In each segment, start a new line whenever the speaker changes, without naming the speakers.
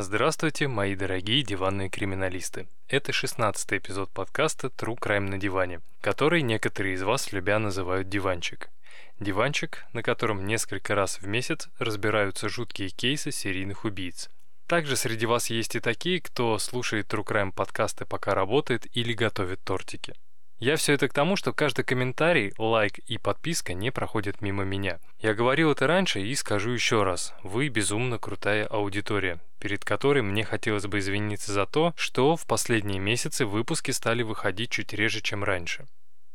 Здравствуйте, мои дорогие диванные криминалисты. Это 16 эпизод подкаста True Crime на диване, который некоторые из вас любя называют диванчик. Диванчик, на котором несколько раз в месяц разбираются жуткие кейсы серийных убийц. Также среди вас есть и такие, кто слушает True Crime подкасты пока работает или готовит тортики. Я все это к тому, что каждый комментарий, лайк и подписка не проходят мимо меня. Я говорил это раньше и скажу еще раз. Вы безумно крутая аудитория, перед которой мне хотелось бы извиниться за то, что в последние месяцы выпуски стали выходить чуть реже, чем раньше.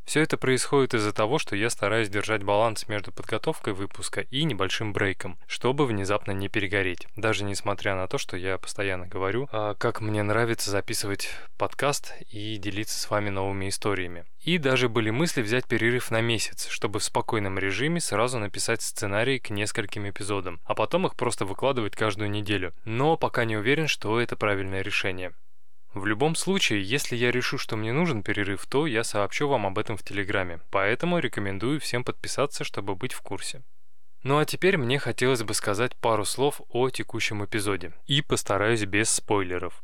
Все это происходит из-за того, что я стараюсь держать баланс между подготовкой выпуска и небольшим брейком, чтобы внезапно не перегореть. Даже несмотря на то, что я постоянно говорю, а, как мне нравится записывать подкаст и делиться с вами новыми историями. И даже были мысли взять перерыв на месяц, чтобы в спокойном режиме сразу написать сценарий к нескольким эпизодам, а потом их просто выкладывать каждую неделю. Но пока не уверен, что это правильное решение. В любом случае, если я решу, что мне нужен перерыв, то я сообщу вам об этом в Телеграме, поэтому рекомендую всем подписаться, чтобы быть в курсе. Ну а теперь мне хотелось бы сказать пару слов о текущем эпизоде, и постараюсь без спойлеров.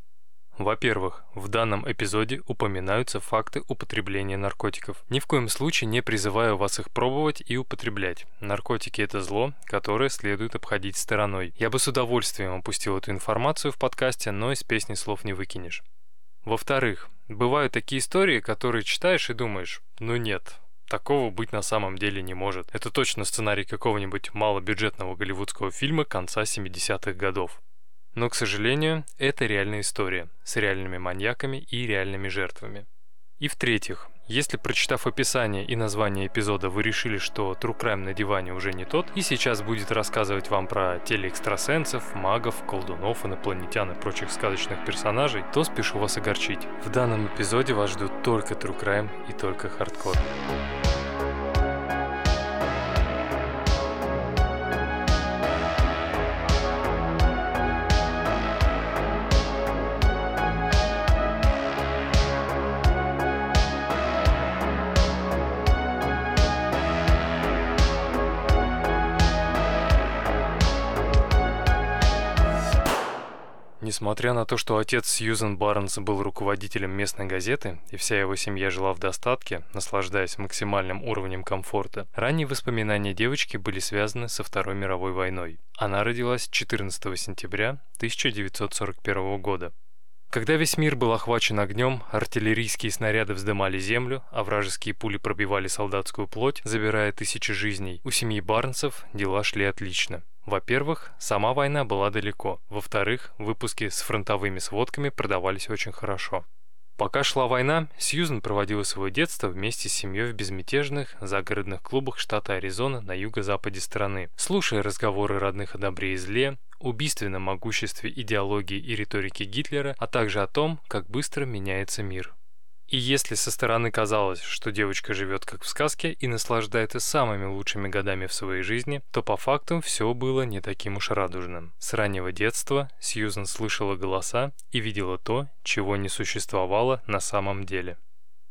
Во-первых, в данном эпизоде упоминаются факты употребления наркотиков. Ни в коем случае не призываю вас их пробовать и употреблять. Наркотики – это зло, которое следует обходить стороной. Я бы с удовольствием опустил эту информацию в подкасте, но из песни слов не выкинешь. Во-вторых, бывают такие истории, которые читаешь и думаешь, ну нет, такого быть на самом деле не может. Это точно сценарий какого-нибудь малобюджетного голливудского фильма конца 70-х годов. Но, к сожалению, это реальная история с реальными маньяками и реальными жертвами. И в-третьих, если прочитав описание и название эпизода вы решили, что True Crime на диване уже не тот, и сейчас будет рассказывать вам про телеэкстрасенсов, магов, колдунов, инопланетян и прочих сказочных персонажей, то спешу вас огорчить. В данном эпизоде вас ждут только True Crime и только хардкор. Несмотря на то, что отец Сьюзен Барнс был руководителем местной газеты, и вся его семья жила в достатке, наслаждаясь максимальным уровнем комфорта, ранние воспоминания девочки были связаны со Второй мировой войной. Она родилась 14 сентября 1941 года. Когда весь мир был охвачен огнем, артиллерийские снаряды вздымали землю, а вражеские пули пробивали солдатскую плоть, забирая тысячи жизней, у семьи Барнсов дела шли отлично. Во-первых, сама война была далеко. Во-вторых, выпуски с фронтовыми сводками продавались очень хорошо. Пока шла война, Сьюзен проводила свое детство вместе с семьей в безмятежных загородных клубах штата Аризона на юго-западе страны, слушая разговоры родных о добре и зле, убийственном могуществе идеологии и риторики Гитлера, а также о том, как быстро меняется мир. И если со стороны казалось, что девочка живет как в сказке и наслаждается самыми лучшими годами в своей жизни, то по факту все было не таким уж радужным. С раннего детства Сьюзен слышала голоса и видела то, чего не существовало на самом деле.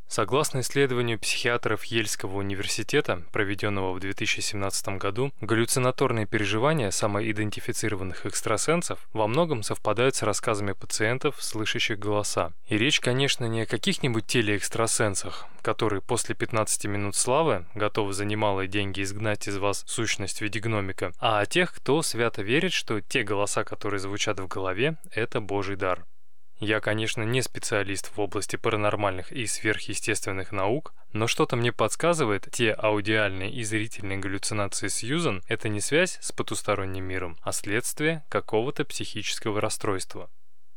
Согласно исследованию психиатров Ельского университета, проведенного в 2017 году, галлюцинаторные переживания самоидентифицированных экстрасенсов во многом совпадают с рассказами пациентов, слышащих голоса. И речь, конечно, не о каких-нибудь телеэкстрасенсах, которые после 15 минут славы готовы за немалые деньги изгнать из вас сущность в виде гномика, а о тех, кто свято верит, что те голоса, которые звучат в голове, это божий дар. Я, конечно, не специалист в области паранормальных и сверхъестественных наук, но что-то мне подсказывает, те аудиальные и зрительные галлюцинации Сьюзан – это не связь с потусторонним миром, а следствие какого-то психического расстройства.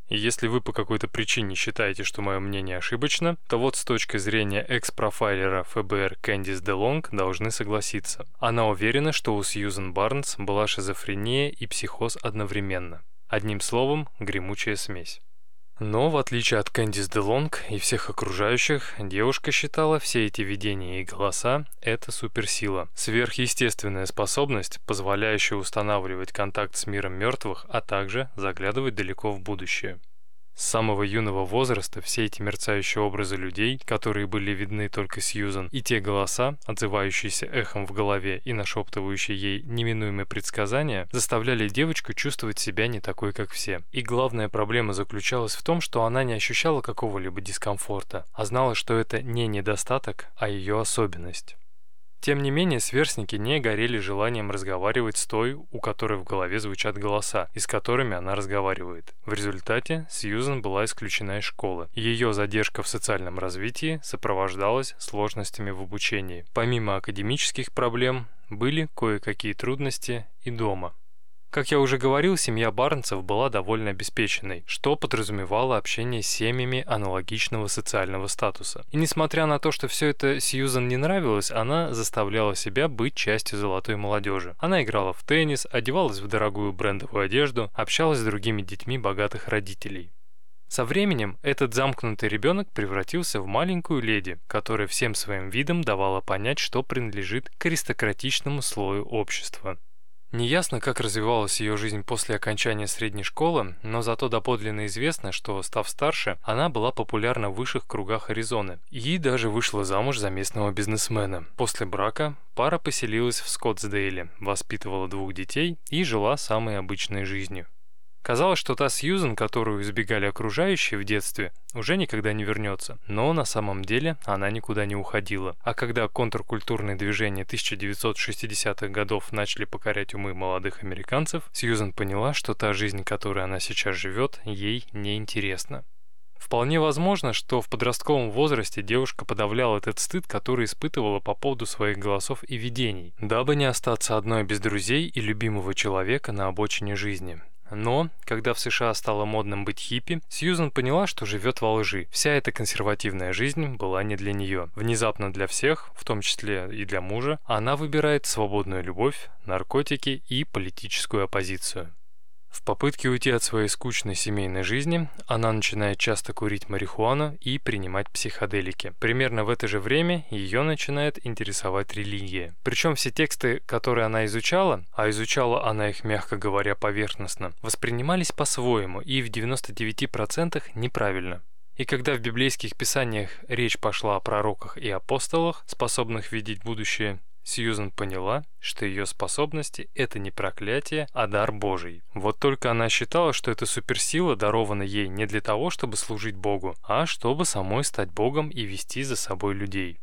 И если вы по какой-то причине считаете, что мое мнение ошибочно, то вот с точки зрения экс-профайлера ФБР Кэндис Делонг должны согласиться. Она уверена, что у Сьюзен Барнс была шизофрения и психоз одновременно. Одним словом, гремучая смесь. Но, в отличие от Кэндис Делонг и всех окружающих, девушка считала все эти видения и голоса – это суперсила. Сверхъестественная способность, позволяющая устанавливать контакт с миром мертвых, а также заглядывать далеко в будущее. С самого юного возраста все эти мерцающие образы людей, которые были видны только Сьюзан, и те голоса, отзывающиеся эхом в голове и нашептывающие ей неминуемые предсказания, заставляли девочку чувствовать себя не такой, как все. И главная проблема заключалась в том, что она не ощущала какого-либо дискомфорта, а знала, что это не недостаток, а ее особенность. Тем не менее, сверстники не горели желанием разговаривать с той, у которой в голове звучат голоса, и с которыми она разговаривает. В результате Сьюзен была исключена из школы. Ее задержка в социальном развитии сопровождалась сложностями в обучении. Помимо академических проблем, были кое-какие трудности и дома. Как я уже говорил, семья Барнцев была довольно обеспеченной, что подразумевало общение с семьями аналогичного социального статуса. И несмотря на то, что все это Сьюзан не нравилось, она заставляла себя быть частью золотой молодежи. Она играла в теннис, одевалась в дорогую брендовую одежду, общалась с другими детьми богатых родителей. Со временем этот замкнутый ребенок превратился в маленькую леди, которая всем своим видом давала понять, что принадлежит к аристократичному слою общества. Неясно, как развивалась ее жизнь после окончания средней школы, но зато доподлинно известно, что, став старше, она была популярна в высших кругах Аризоны и даже вышла замуж за местного бизнесмена. После брака пара поселилась в Скоттсдейле, воспитывала двух детей и жила самой обычной жизнью. Казалось, что та Сьюзен, которую избегали окружающие в детстве, уже никогда не вернется. Но на самом деле она никуда не уходила. А когда контркультурные движения 1960-х годов начали покорять умы молодых американцев, Сьюзен поняла, что та жизнь, которой она сейчас живет, ей неинтересна. Вполне возможно, что в подростковом возрасте девушка подавляла этот стыд, который испытывала по поводу своих голосов и видений, дабы не остаться одной без друзей и любимого человека на обочине жизни. Но, когда в США стало модным быть хиппи, Сьюзан поняла, что живет во лжи. Вся эта консервативная жизнь была не для нее. Внезапно для всех, в том числе и для мужа, она выбирает свободную любовь, наркотики и политическую оппозицию. В попытке уйти от своей скучной семейной жизни, она начинает часто курить марихуану и принимать психоделики. Примерно в это же время ее начинает интересовать религия. Причем все тексты, которые она изучала, а изучала она их, мягко говоря, поверхностно, воспринимались по-своему и в 99% неправильно. И когда в библейских писаниях речь пошла о пророках и апостолах, способных видеть будущее, Сьюзен поняла, что ее способности – это не проклятие, а дар Божий. Вот только она считала, что эта суперсила дарована ей не для того, чтобы служить Богу, а чтобы самой стать Богом и вести за собой людей.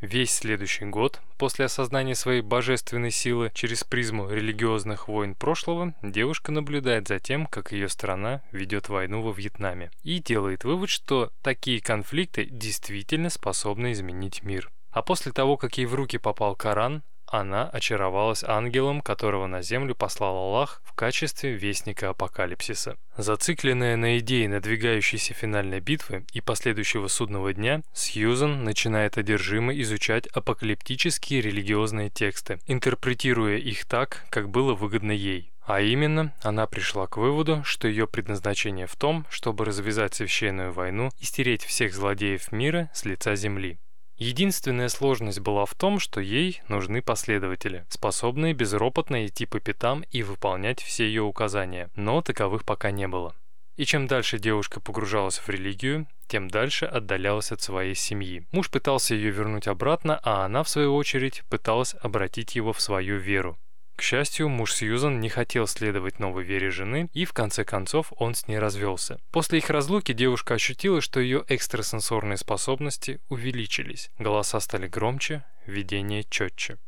Весь следующий год, после осознания своей божественной силы через призму религиозных войн прошлого, девушка наблюдает за тем, как ее страна ведет войну во Вьетнаме, и делает вывод, что такие конфликты действительно способны изменить мир. А после того, как ей в руки попал Коран, она очаровалась ангелом, которого на землю послал Аллах в качестве вестника апокалипсиса. Зацикленная на идее надвигающейся финальной битвы и последующего судного дня, Сьюзан начинает одержимо изучать апокалиптические религиозные тексты, интерпретируя их так, как было выгодно ей. А именно, она пришла к выводу, что ее предназначение в том, чтобы развязать священную войну и стереть всех злодеев мира с лица земли. Единственная сложность была в том, что ей нужны последователи, способные безропотно идти по пятам и выполнять все ее указания, но таковых пока не было. И чем дальше девушка погружалась в религию, тем дальше отдалялась от своей семьи. Муж пытался ее вернуть обратно, а она, в свою очередь, пыталась обратить его в свою веру. К счастью, муж Сьюзан не хотел следовать новой вере жены, и в конце концов он с ней развелся. После их разлуки девушка ощутила, что ее экстрасенсорные способности увеличились. Голоса стали громче, видение четче.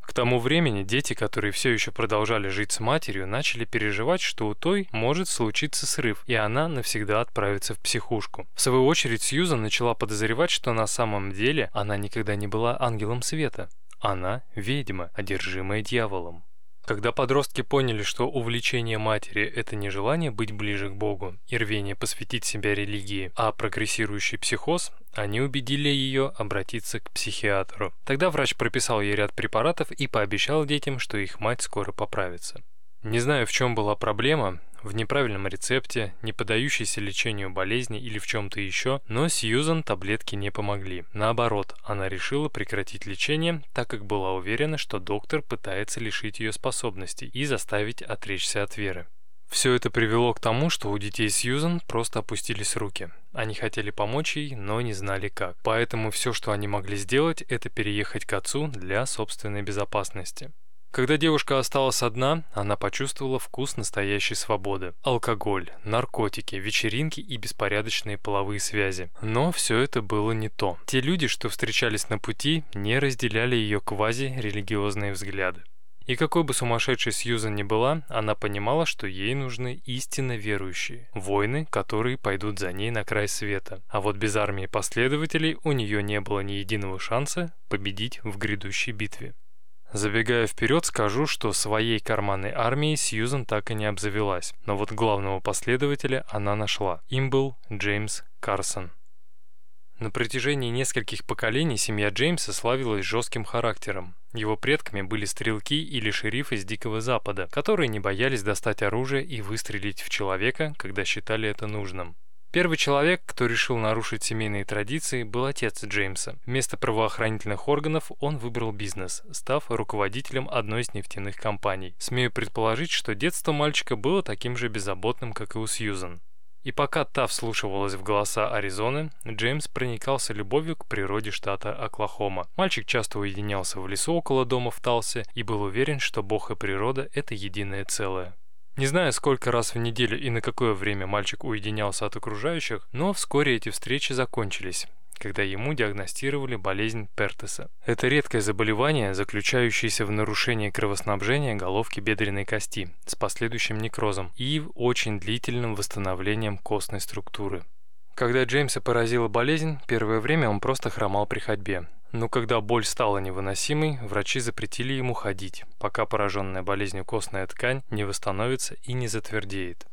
К тому времени дети, которые все еще продолжали жить с матерью, начали переживать, что у той может случиться срыв, и она навсегда отправится в психушку. В свою очередь Сьюзан начала подозревать, что на самом деле она никогда не была ангелом света. Она ведьма, одержимая дьяволом. Когда подростки поняли, что увлечение матери – это не желание быть ближе к Богу и рвение посвятить себя религии, а прогрессирующий психоз, они убедили ее обратиться к психиатру. Тогда врач прописал ей ряд препаратов и пообещал детям, что их мать скоро поправится. Не знаю, в чем была проблема, в неправильном рецепте, не поддающейся лечению болезни или в чем-то еще, но Сьюзан таблетки не помогли. Наоборот, она решила прекратить лечение, так как была уверена, что доктор пытается лишить ее способностей и заставить отречься от веры. Все это привело к тому, что у детей Сьюзан просто опустились руки. Они хотели помочь ей, но не знали как. Поэтому все, что они могли сделать, это переехать к отцу для собственной безопасности. Когда девушка осталась одна, она почувствовала вкус настоящей свободы. Алкоголь, наркотики, вечеринки и беспорядочные половые связи. Но все это было не то. Те люди, что встречались на пути, не разделяли ее квази-религиозные взгляды. И какой бы сумасшедшей Сьюзан ни была, она понимала, что ей нужны истинно верующие, воины, которые пойдут за ней на край света. А вот без армии последователей у нее не было ни единого шанса победить в грядущей битве. Забегая вперед, скажу, что своей карманной армией Сьюзан так и не обзавелась, но вот главного последователя она нашла. Им был Джеймс Карсон. На протяжении нескольких поколений семья Джеймса славилась жестким характером. Его предками были стрелки или шерифы с Дикого Запада, которые не боялись достать оружие и выстрелить в человека, когда считали это нужным. Первый человек, кто решил нарушить семейные традиции, был отец Джеймса. Вместо правоохранительных органов он выбрал бизнес, став руководителем одной из нефтяных компаний. Смею предположить, что детство мальчика было таким же беззаботным, как и у Сьюзан. И пока та вслушивалась в голоса Аризоны, Джеймс проникался любовью к природе штата Оклахома. Мальчик часто уединялся в лесу около дома в Талсе и был уверен, что Бог и природа – это единое целое. Не знаю, сколько раз в неделю и на какое время мальчик уединялся от окружающих, но вскоре эти встречи закончились когда ему диагностировали болезнь Пертеса. Это редкое заболевание, заключающееся в нарушении кровоснабжения головки бедренной кости с последующим некрозом и очень длительным восстановлением костной структуры. Когда Джеймса поразила болезнь, первое время он просто хромал при ходьбе. Но когда боль стала невыносимой, врачи запретили ему ходить, пока пораженная болезнью костная ткань не восстановится и не затвердеет.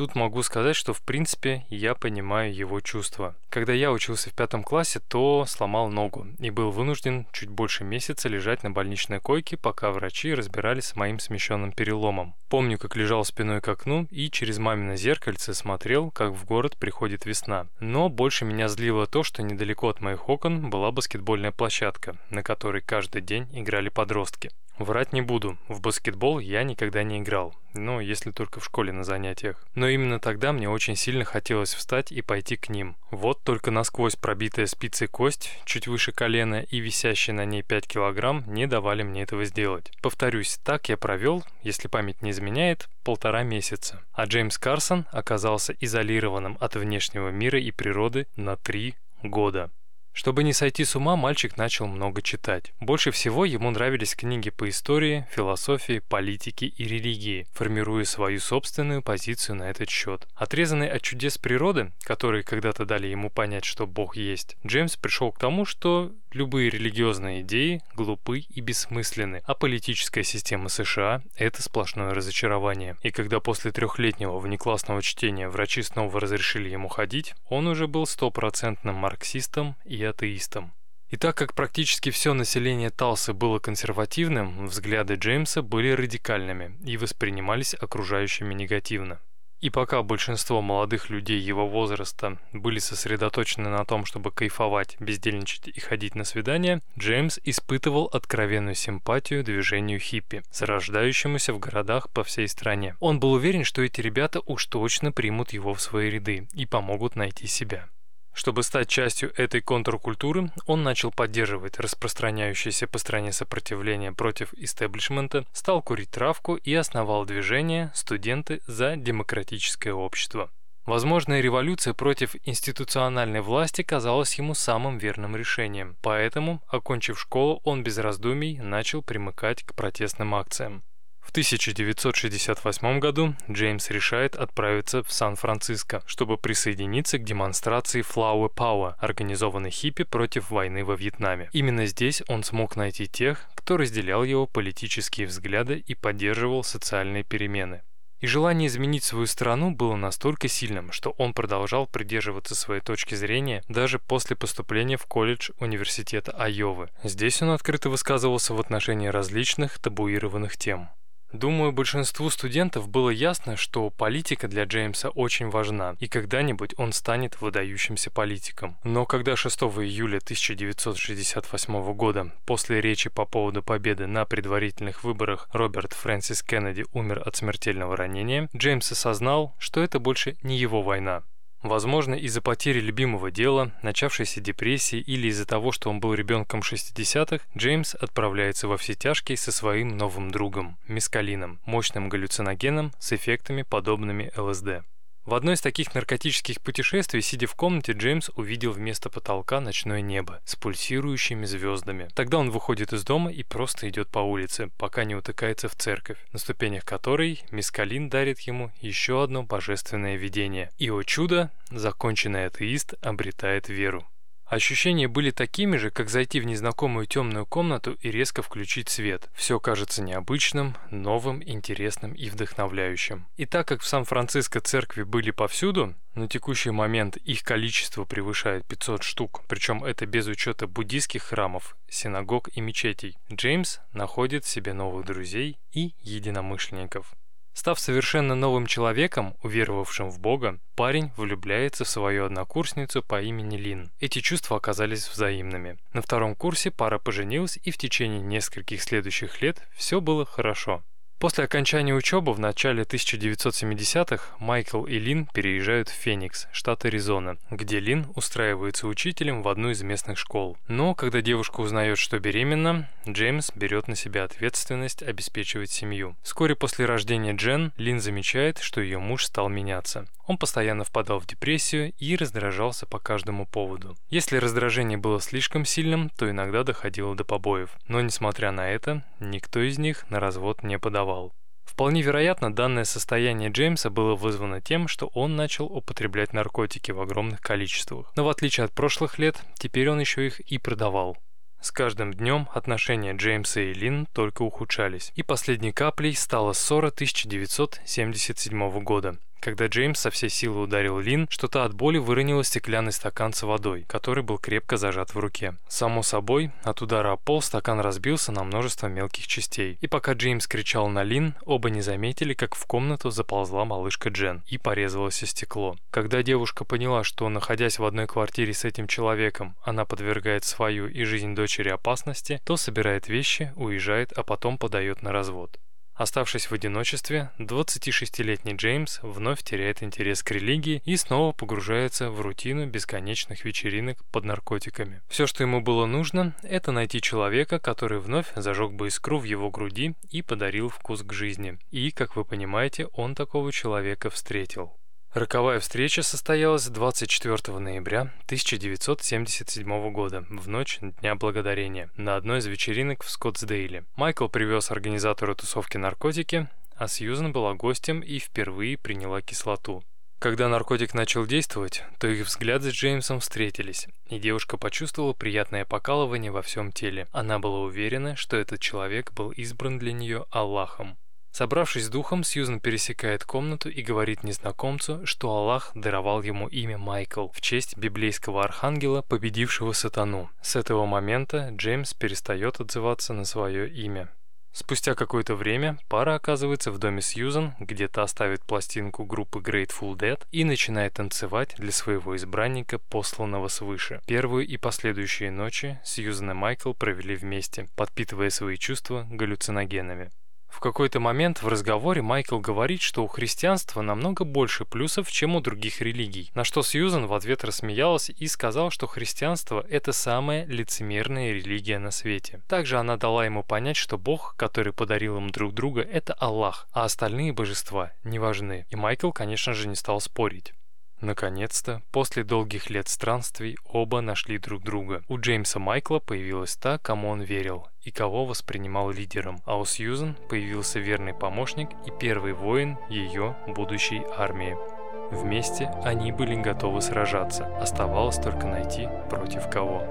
Тут могу сказать, что в принципе я понимаю его чувства. Когда я учился в пятом классе, то сломал ногу и был вынужден чуть больше месяца лежать на больничной койке, пока врачи разбирались с моим смещенным переломом. Помню, как лежал спиной к окну и через мамино зеркальце смотрел, как в город приходит весна. Но больше меня злило то, что недалеко от моих окон была баскетбольная площадка, на которой каждый день играли подростки. Врать не буду, в баскетбол я никогда не играл, ну, если только в школе на занятиях. Но именно тогда мне очень сильно хотелось встать и пойти к ним. Вот только насквозь пробитая спицей кость, чуть выше колена и висящая на ней 5 килограмм не давали мне этого сделать. Повторюсь, так я провел, если память не изменяет, полтора месяца. А Джеймс Карсон оказался изолированным от внешнего мира и природы на три года. Чтобы не сойти с ума, мальчик начал много читать. Больше всего ему нравились книги по истории, философии, политике и религии, формируя свою собственную позицию на этот счет. Отрезанный от чудес природы, которые когда-то дали ему понять, что Бог есть, Джеймс пришел к тому, что любые религиозные идеи глупы и бессмысленны, а политическая система США – это сплошное разочарование. И когда после трехлетнего внеклассного чтения врачи снова разрешили ему ходить, он уже был стопроцентным марксистом и атеистом. И так как практически все население Талсы было консервативным, взгляды Джеймса были радикальными и воспринимались окружающими негативно. И пока большинство молодых людей его возраста были сосредоточены на том, чтобы кайфовать, бездельничать и ходить на свидания, Джеймс испытывал откровенную симпатию движению хиппи, зарождающемуся в городах по всей стране. Он был уверен, что эти ребята уж точно примут его в свои ряды и помогут найти себя. Чтобы стать частью этой контркультуры, он начал поддерживать распространяющееся по стране сопротивление против истеблишмента, стал курить травку и основал движение «Студенты за демократическое общество». Возможная революция против институциональной власти казалась ему самым верным решением, поэтому, окончив школу, он без раздумий начал примыкать к протестным акциям. В 1968 году Джеймс решает отправиться в Сан-Франциско, чтобы присоединиться к демонстрации Flower Power, организованной хиппи против войны во Вьетнаме. Именно здесь он смог найти тех, кто разделял его политические взгляды и поддерживал социальные перемены. И желание изменить свою страну было настолько сильным, что он продолжал придерживаться своей точки зрения даже после поступления в колледж университета Айовы. Здесь он открыто высказывался в отношении различных табуированных тем. Думаю, большинству студентов было ясно, что политика для Джеймса очень важна, и когда-нибудь он станет выдающимся политиком. Но когда 6 июля 1968 года, после речи по поводу победы на предварительных выборах, Роберт Фрэнсис Кеннеди умер от смертельного ранения, Джеймс осознал, что это больше не его война. Возможно, из-за потери любимого дела, начавшейся депрессии или из-за того, что он был ребенком 60-х, Джеймс отправляется во все тяжкие со своим новым другом – мискалином, мощным галлюциногеном с эффектами, подобными ЛСД. В одно из таких наркотических путешествий, сидя в комнате, Джеймс увидел вместо потолка ночное небо с пульсирующими звездами. Тогда он выходит из дома и просто идет по улице, пока не утыкается в церковь, на ступенях которой мисс Калин дарит ему еще одно божественное видение. И, о чудо, законченный атеист обретает веру. Ощущения были такими же, как зайти в незнакомую темную комнату и резко включить свет. Все кажется необычным, новым, интересным и вдохновляющим. И так как в Сан-Франциско церкви были повсюду, на текущий момент их количество превышает 500 штук, причем это без учета буддийских храмов, синагог и мечетей, Джеймс находит себе новых друзей и единомышленников. Став совершенно новым человеком, уверовавшим в Бога, парень влюбляется в свою однокурсницу по имени Лин. Эти чувства оказались взаимными. На втором курсе пара поженилась и в течение нескольких следующих лет все было хорошо. После окончания учебы в начале 1970-х Майкл и Лин переезжают в Феникс, штат Аризона, где Лин устраивается учителем в одну из местных школ. Но когда девушка узнает, что беременна, Джеймс берет на себя ответственность обеспечивать семью. Вскоре после рождения Джен Лин замечает, что ее муж стал меняться. Он постоянно впадал в депрессию и раздражался по каждому поводу. Если раздражение было слишком сильным, то иногда доходило до побоев. Но несмотря на это, никто из них на развод не подавал. Вполне вероятно, данное состояние Джеймса было вызвано тем, что он начал употреблять наркотики в огромных количествах. Но в отличие от прошлых лет, теперь он еще их и продавал. С каждым днем отношения Джеймса и Лин только ухудшались, и последней каплей стала ссора 1977 года, когда Джеймс со всей силы ударил Лин, что та от боли выронила стеклянный стакан с водой, который был крепко зажат в руке. Само собой, от удара о пол стакан разбился на множество мелких частей. И пока Джеймс кричал на Лин, оба не заметили, как в комнату заползла малышка Джен и порезалось стекло. Когда девушка поняла, что, находясь в одной квартире с этим человеком, она подвергает свою и жизнь дочери опасности, то собирает вещи, уезжает, а потом подает на развод. Оставшись в одиночестве, 26-летний Джеймс вновь теряет интерес к религии и снова погружается в рутину бесконечных вечеринок под наркотиками. Все, что ему было нужно, это найти человека, который вновь зажег бы искру в его груди и подарил вкус к жизни. И, как вы понимаете, он такого человека встретил. Роковая встреча состоялась 24 ноября 1977 года, в ночь Дня Благодарения, на одной из вечеринок в Скоттсдейле. Майкл привез организатору тусовки наркотики, а Сьюзен была гостем и впервые приняла кислоту. Когда наркотик начал действовать, то их взгляды с Джеймсом встретились, и девушка почувствовала приятное покалывание во всем теле. Она была уверена, что этот человек был избран для нее Аллахом. Собравшись с духом, Сьюзен пересекает комнату и говорит незнакомцу, что Аллах даровал ему имя Майкл в честь библейского архангела, победившего сатану. С этого момента Джеймс перестает отзываться на свое имя. Спустя какое-то время пара оказывается в доме Сьюзан, где та ставит пластинку группы Grateful Dead и начинает танцевать для своего избранника, посланного свыше. Первую и последующие ночи Сьюзан и Майкл провели вместе, подпитывая свои чувства галлюциногенами. В какой-то момент в разговоре Майкл говорит, что у христианства намного больше плюсов, чем у других религий, на что Сьюзан в ответ рассмеялась и сказал, что христианство – это самая лицемерная религия на свете. Также она дала ему понять, что Бог, который подарил им друг друга, это Аллах, а остальные божества не важны. И Майкл, конечно же, не стал спорить. Наконец-то, после долгих лет странствий, оба нашли друг друга. У Джеймса Майкла появилась та, кому он верил и кого воспринимал лидером, а у Сьюзен появился верный помощник и первый воин ее будущей армии. Вместе они были готовы сражаться, оставалось только найти против кого.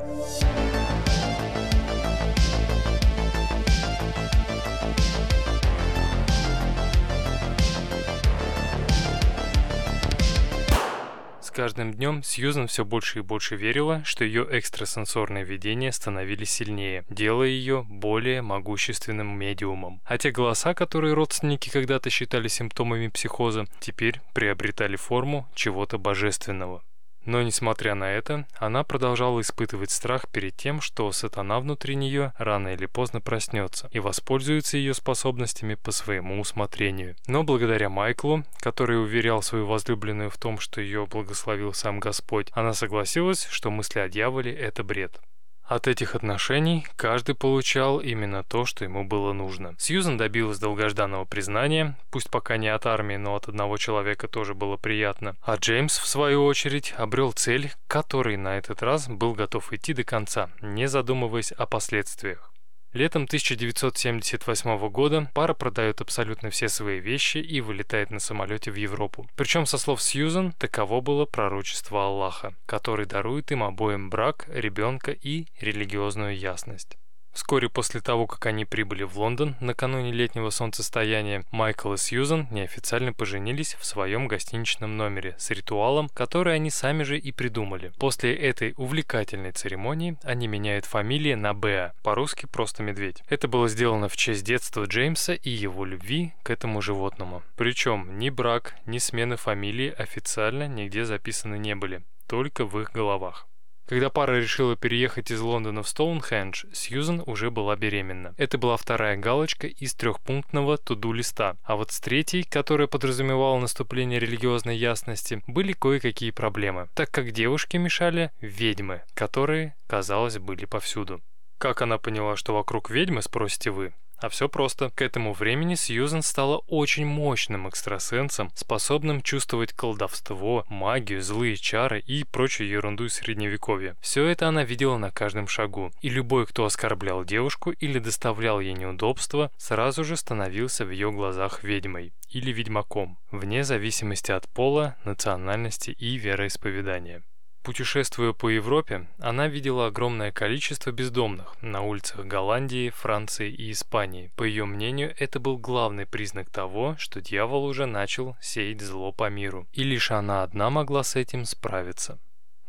С каждым днем Сьюзан все больше и больше верила, что ее экстрасенсорные видения становились сильнее, делая ее более могущественным медиумом. А те голоса, которые родственники когда-то считали симптомами психоза, теперь приобретали форму чего-то божественного. Но, несмотря на это, она продолжала испытывать страх перед тем, что сатана внутри нее рано или поздно проснется и воспользуется ее способностями по своему усмотрению. Но благодаря Майклу, который уверял свою возлюбленную в том, что ее благословил сам Господь, она согласилась, что мысли о дьяволе – это бред. От этих отношений каждый получал именно то, что ему было нужно. Сьюзан добилась долгожданного признания, пусть пока не от армии, но от одного человека тоже было приятно. А Джеймс, в свою очередь, обрел цель, который на этот раз был готов идти до конца, не задумываясь о последствиях. Летом 1978 года пара продает абсолютно все свои вещи и вылетает на самолете в Европу. Причем, со слов Сьюзан, таково было пророчество Аллаха, который дарует им обоим брак, ребенка и религиозную ясность. Вскоре после того, как они прибыли в Лондон накануне летнего солнцестояния, Майкл и Сьюзан неофициально поженились в своем гостиничном номере с ритуалом, который они сами же и придумали. После этой увлекательной церемонии они меняют фамилии на Беа, по-русски просто медведь. Это было сделано в честь детства Джеймса и его любви к этому животному. Причем ни брак, ни смены фамилии официально нигде записаны не были, только в их головах. Когда пара решила переехать из Лондона в Стоунхендж, Сьюзен уже была беременна. Это была вторая галочка из трехпунктного туду листа. А вот с третьей, которая подразумевала наступление религиозной ясности, были кое-какие проблемы, так как девушке мешали ведьмы, которые, казалось, были повсюду. Как она поняла, что вокруг ведьмы, спросите вы? А все просто. К этому времени Сьюзен стала очень мощным экстрасенсом, способным чувствовать колдовство, магию, злые чары и прочую ерунду из средневековья. Все это она видела на каждом шагу, и любой, кто оскорблял девушку или доставлял ей неудобства, сразу же становился в ее глазах ведьмой или ведьмаком, вне зависимости от пола, национальности и вероисповедания. Путешествуя по Европе, она видела огромное количество бездомных на улицах Голландии, Франции и Испании. По ее мнению, это был главный признак того, что дьявол уже начал сеять зло по миру, и лишь она одна могла с этим справиться.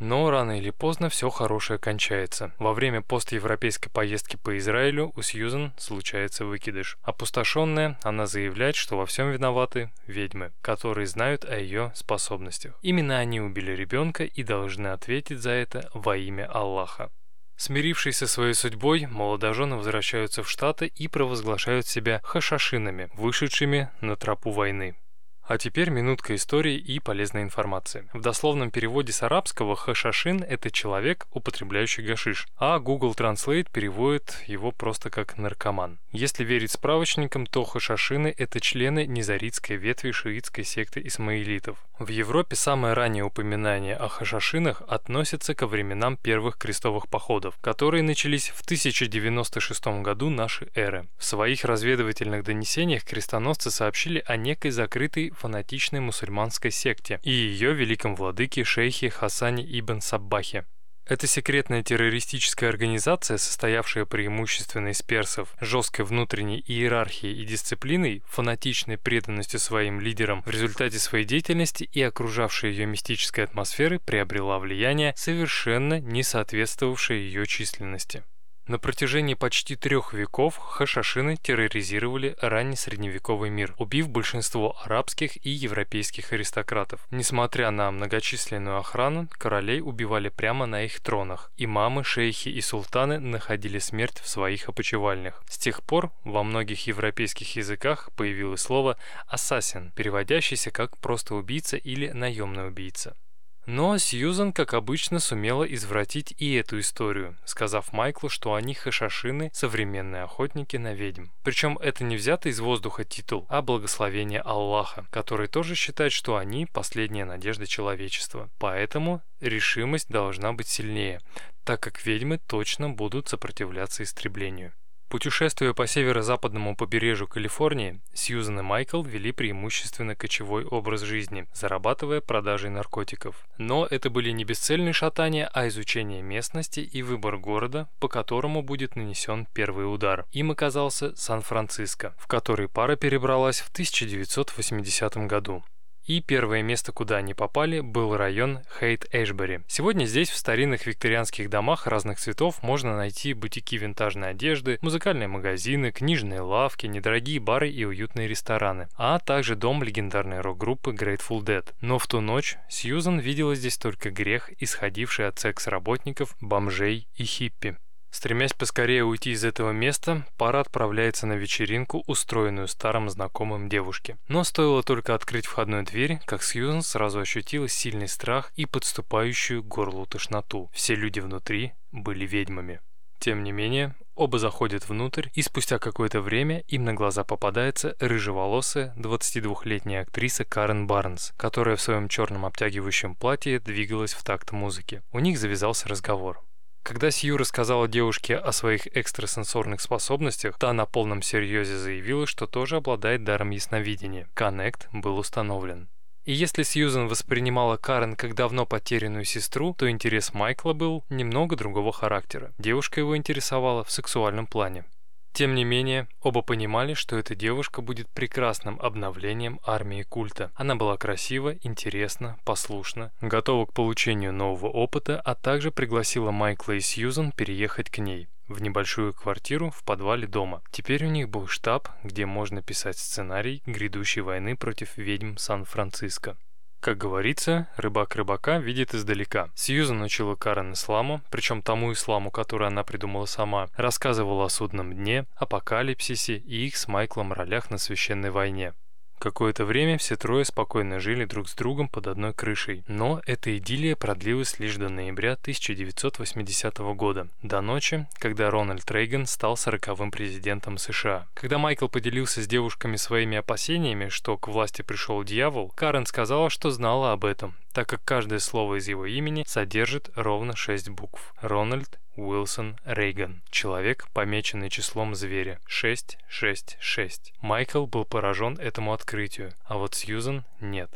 Но рано или поздно все хорошее кончается. Во время постевропейской поездки по Израилю у Сьюзен случается выкидыш. Опустошенная, она заявляет, что во всем виноваты ведьмы, которые знают о ее способностях. Именно они убили ребенка и должны ответить за это во имя Аллаха. Смирившись со своей судьбой, молодожены возвращаются в Штаты и провозглашают себя хашашинами, вышедшими на тропу войны. А теперь минутка истории и полезной информации. В дословном переводе с арабского хашашин – это человек, употребляющий гашиш, а Google Translate переводит его просто как наркоман. Если верить справочникам, то хашашины – это члены низаритской ветви шиитской секты исмаилитов. В Европе самое раннее упоминание о хашашинах относится ко временам первых крестовых походов, которые начались в 1096 году нашей эры. В своих разведывательных донесениях крестоносцы сообщили о некой закрытой фанатичной мусульманской секте и ее великом владыке шейхе Хасане ибн Саббахе. Эта секретная террористическая организация, состоявшая преимущественно из персов, жесткой внутренней иерархией и дисциплиной, фанатичной преданностью своим лидерам, в результате своей деятельности и окружавшей ее мистической атмосферы приобрела влияние, совершенно не соответствовавшее ее численности. На протяжении почти трех веков хашашины терроризировали ранний средневековый мир, убив большинство арабских и европейских аристократов. Несмотря на многочисленную охрану, королей убивали прямо на их тронах. Имамы, шейхи и султаны находили смерть в своих опочивальнях. С тех пор во многих европейских языках появилось слово «ассасин», переводящийся как «просто убийца» или «наемный убийца». Но Сьюзан, как обычно, сумела извратить и эту историю, сказав Майклу, что они хашашины, современные охотники на ведьм. Причем это не взято из воздуха титул, а благословение Аллаха, который тоже считает, что они последняя надежда человечества. Поэтому решимость должна быть сильнее, так как ведьмы точно будут сопротивляться истреблению. Путешествуя по северо-западному побережью Калифорнии, Сьюзан и Майкл вели преимущественно кочевой образ жизни, зарабатывая продажей наркотиков. Но это были не бесцельные шатания, а изучение местности и выбор города, по которому будет нанесен первый удар. Им оказался Сан-Франциско, в который пара перебралась в 1980 году. И первое место, куда они попали, был район Хейт-Эшбери. Сегодня здесь в старинных викторианских домах разных цветов можно найти бутики винтажной одежды, музыкальные магазины, книжные лавки, недорогие бары и уютные рестораны, а также дом легендарной рок-группы Grateful Dead. Но в ту ночь Сьюзан видела здесь только грех, исходивший от секс-работников, бомжей и хиппи. Стремясь поскорее уйти из этого места, пара отправляется на вечеринку, устроенную старым знакомым девушке. Но стоило только открыть входную дверь, как Сьюзен сразу ощутила сильный страх и подступающую к горлу тошноту. Все люди внутри были ведьмами. Тем не менее, оба заходят внутрь, и спустя какое-то время им на глаза попадается рыжеволосая 22-летняя актриса Карен Барнс, которая в своем черном обтягивающем платье двигалась в такт музыки. У них завязался разговор. Когда Сью рассказала девушке о своих экстрасенсорных способностях, та на полном серьезе заявила, что тоже обладает даром ясновидения. Коннект был установлен. И если Сьюзен воспринимала Карен как давно потерянную сестру, то интерес Майкла был немного другого характера. Девушка его интересовала в сексуальном плане. Тем не менее, оба понимали, что эта девушка будет прекрасным обновлением армии культа. Она была красива, интересна, послушна, готова к получению нового опыта, а также пригласила Майкла и Сьюзан переехать к ней в небольшую квартиру в подвале дома. Теперь у них был штаб, где можно писать сценарий грядущей войны против ведьм Сан-Франциско. Как говорится, рыбак рыбака видит издалека. Сьюзан учила Карен исламу, причем тому исламу, который она придумала сама, рассказывала о судном дне, апокалипсисе и их с Майклом ролях на священной войне. Какое-то время все трое спокойно жили друг с другом под одной крышей, но эта идиллия продлилась лишь до ноября 1980 года, до ночи, когда Рональд Рейган стал сороковым президентом США. Когда Майкл поделился с девушками своими опасениями, что к власти пришел дьявол, Карен сказала, что знала об этом, так как каждое слово из его имени содержит ровно шесть букв. Рональд Уилсон Рейган. Человек, помеченный числом зверя. 666. Майкл был поражен этому открытию, а вот Сьюзен нет.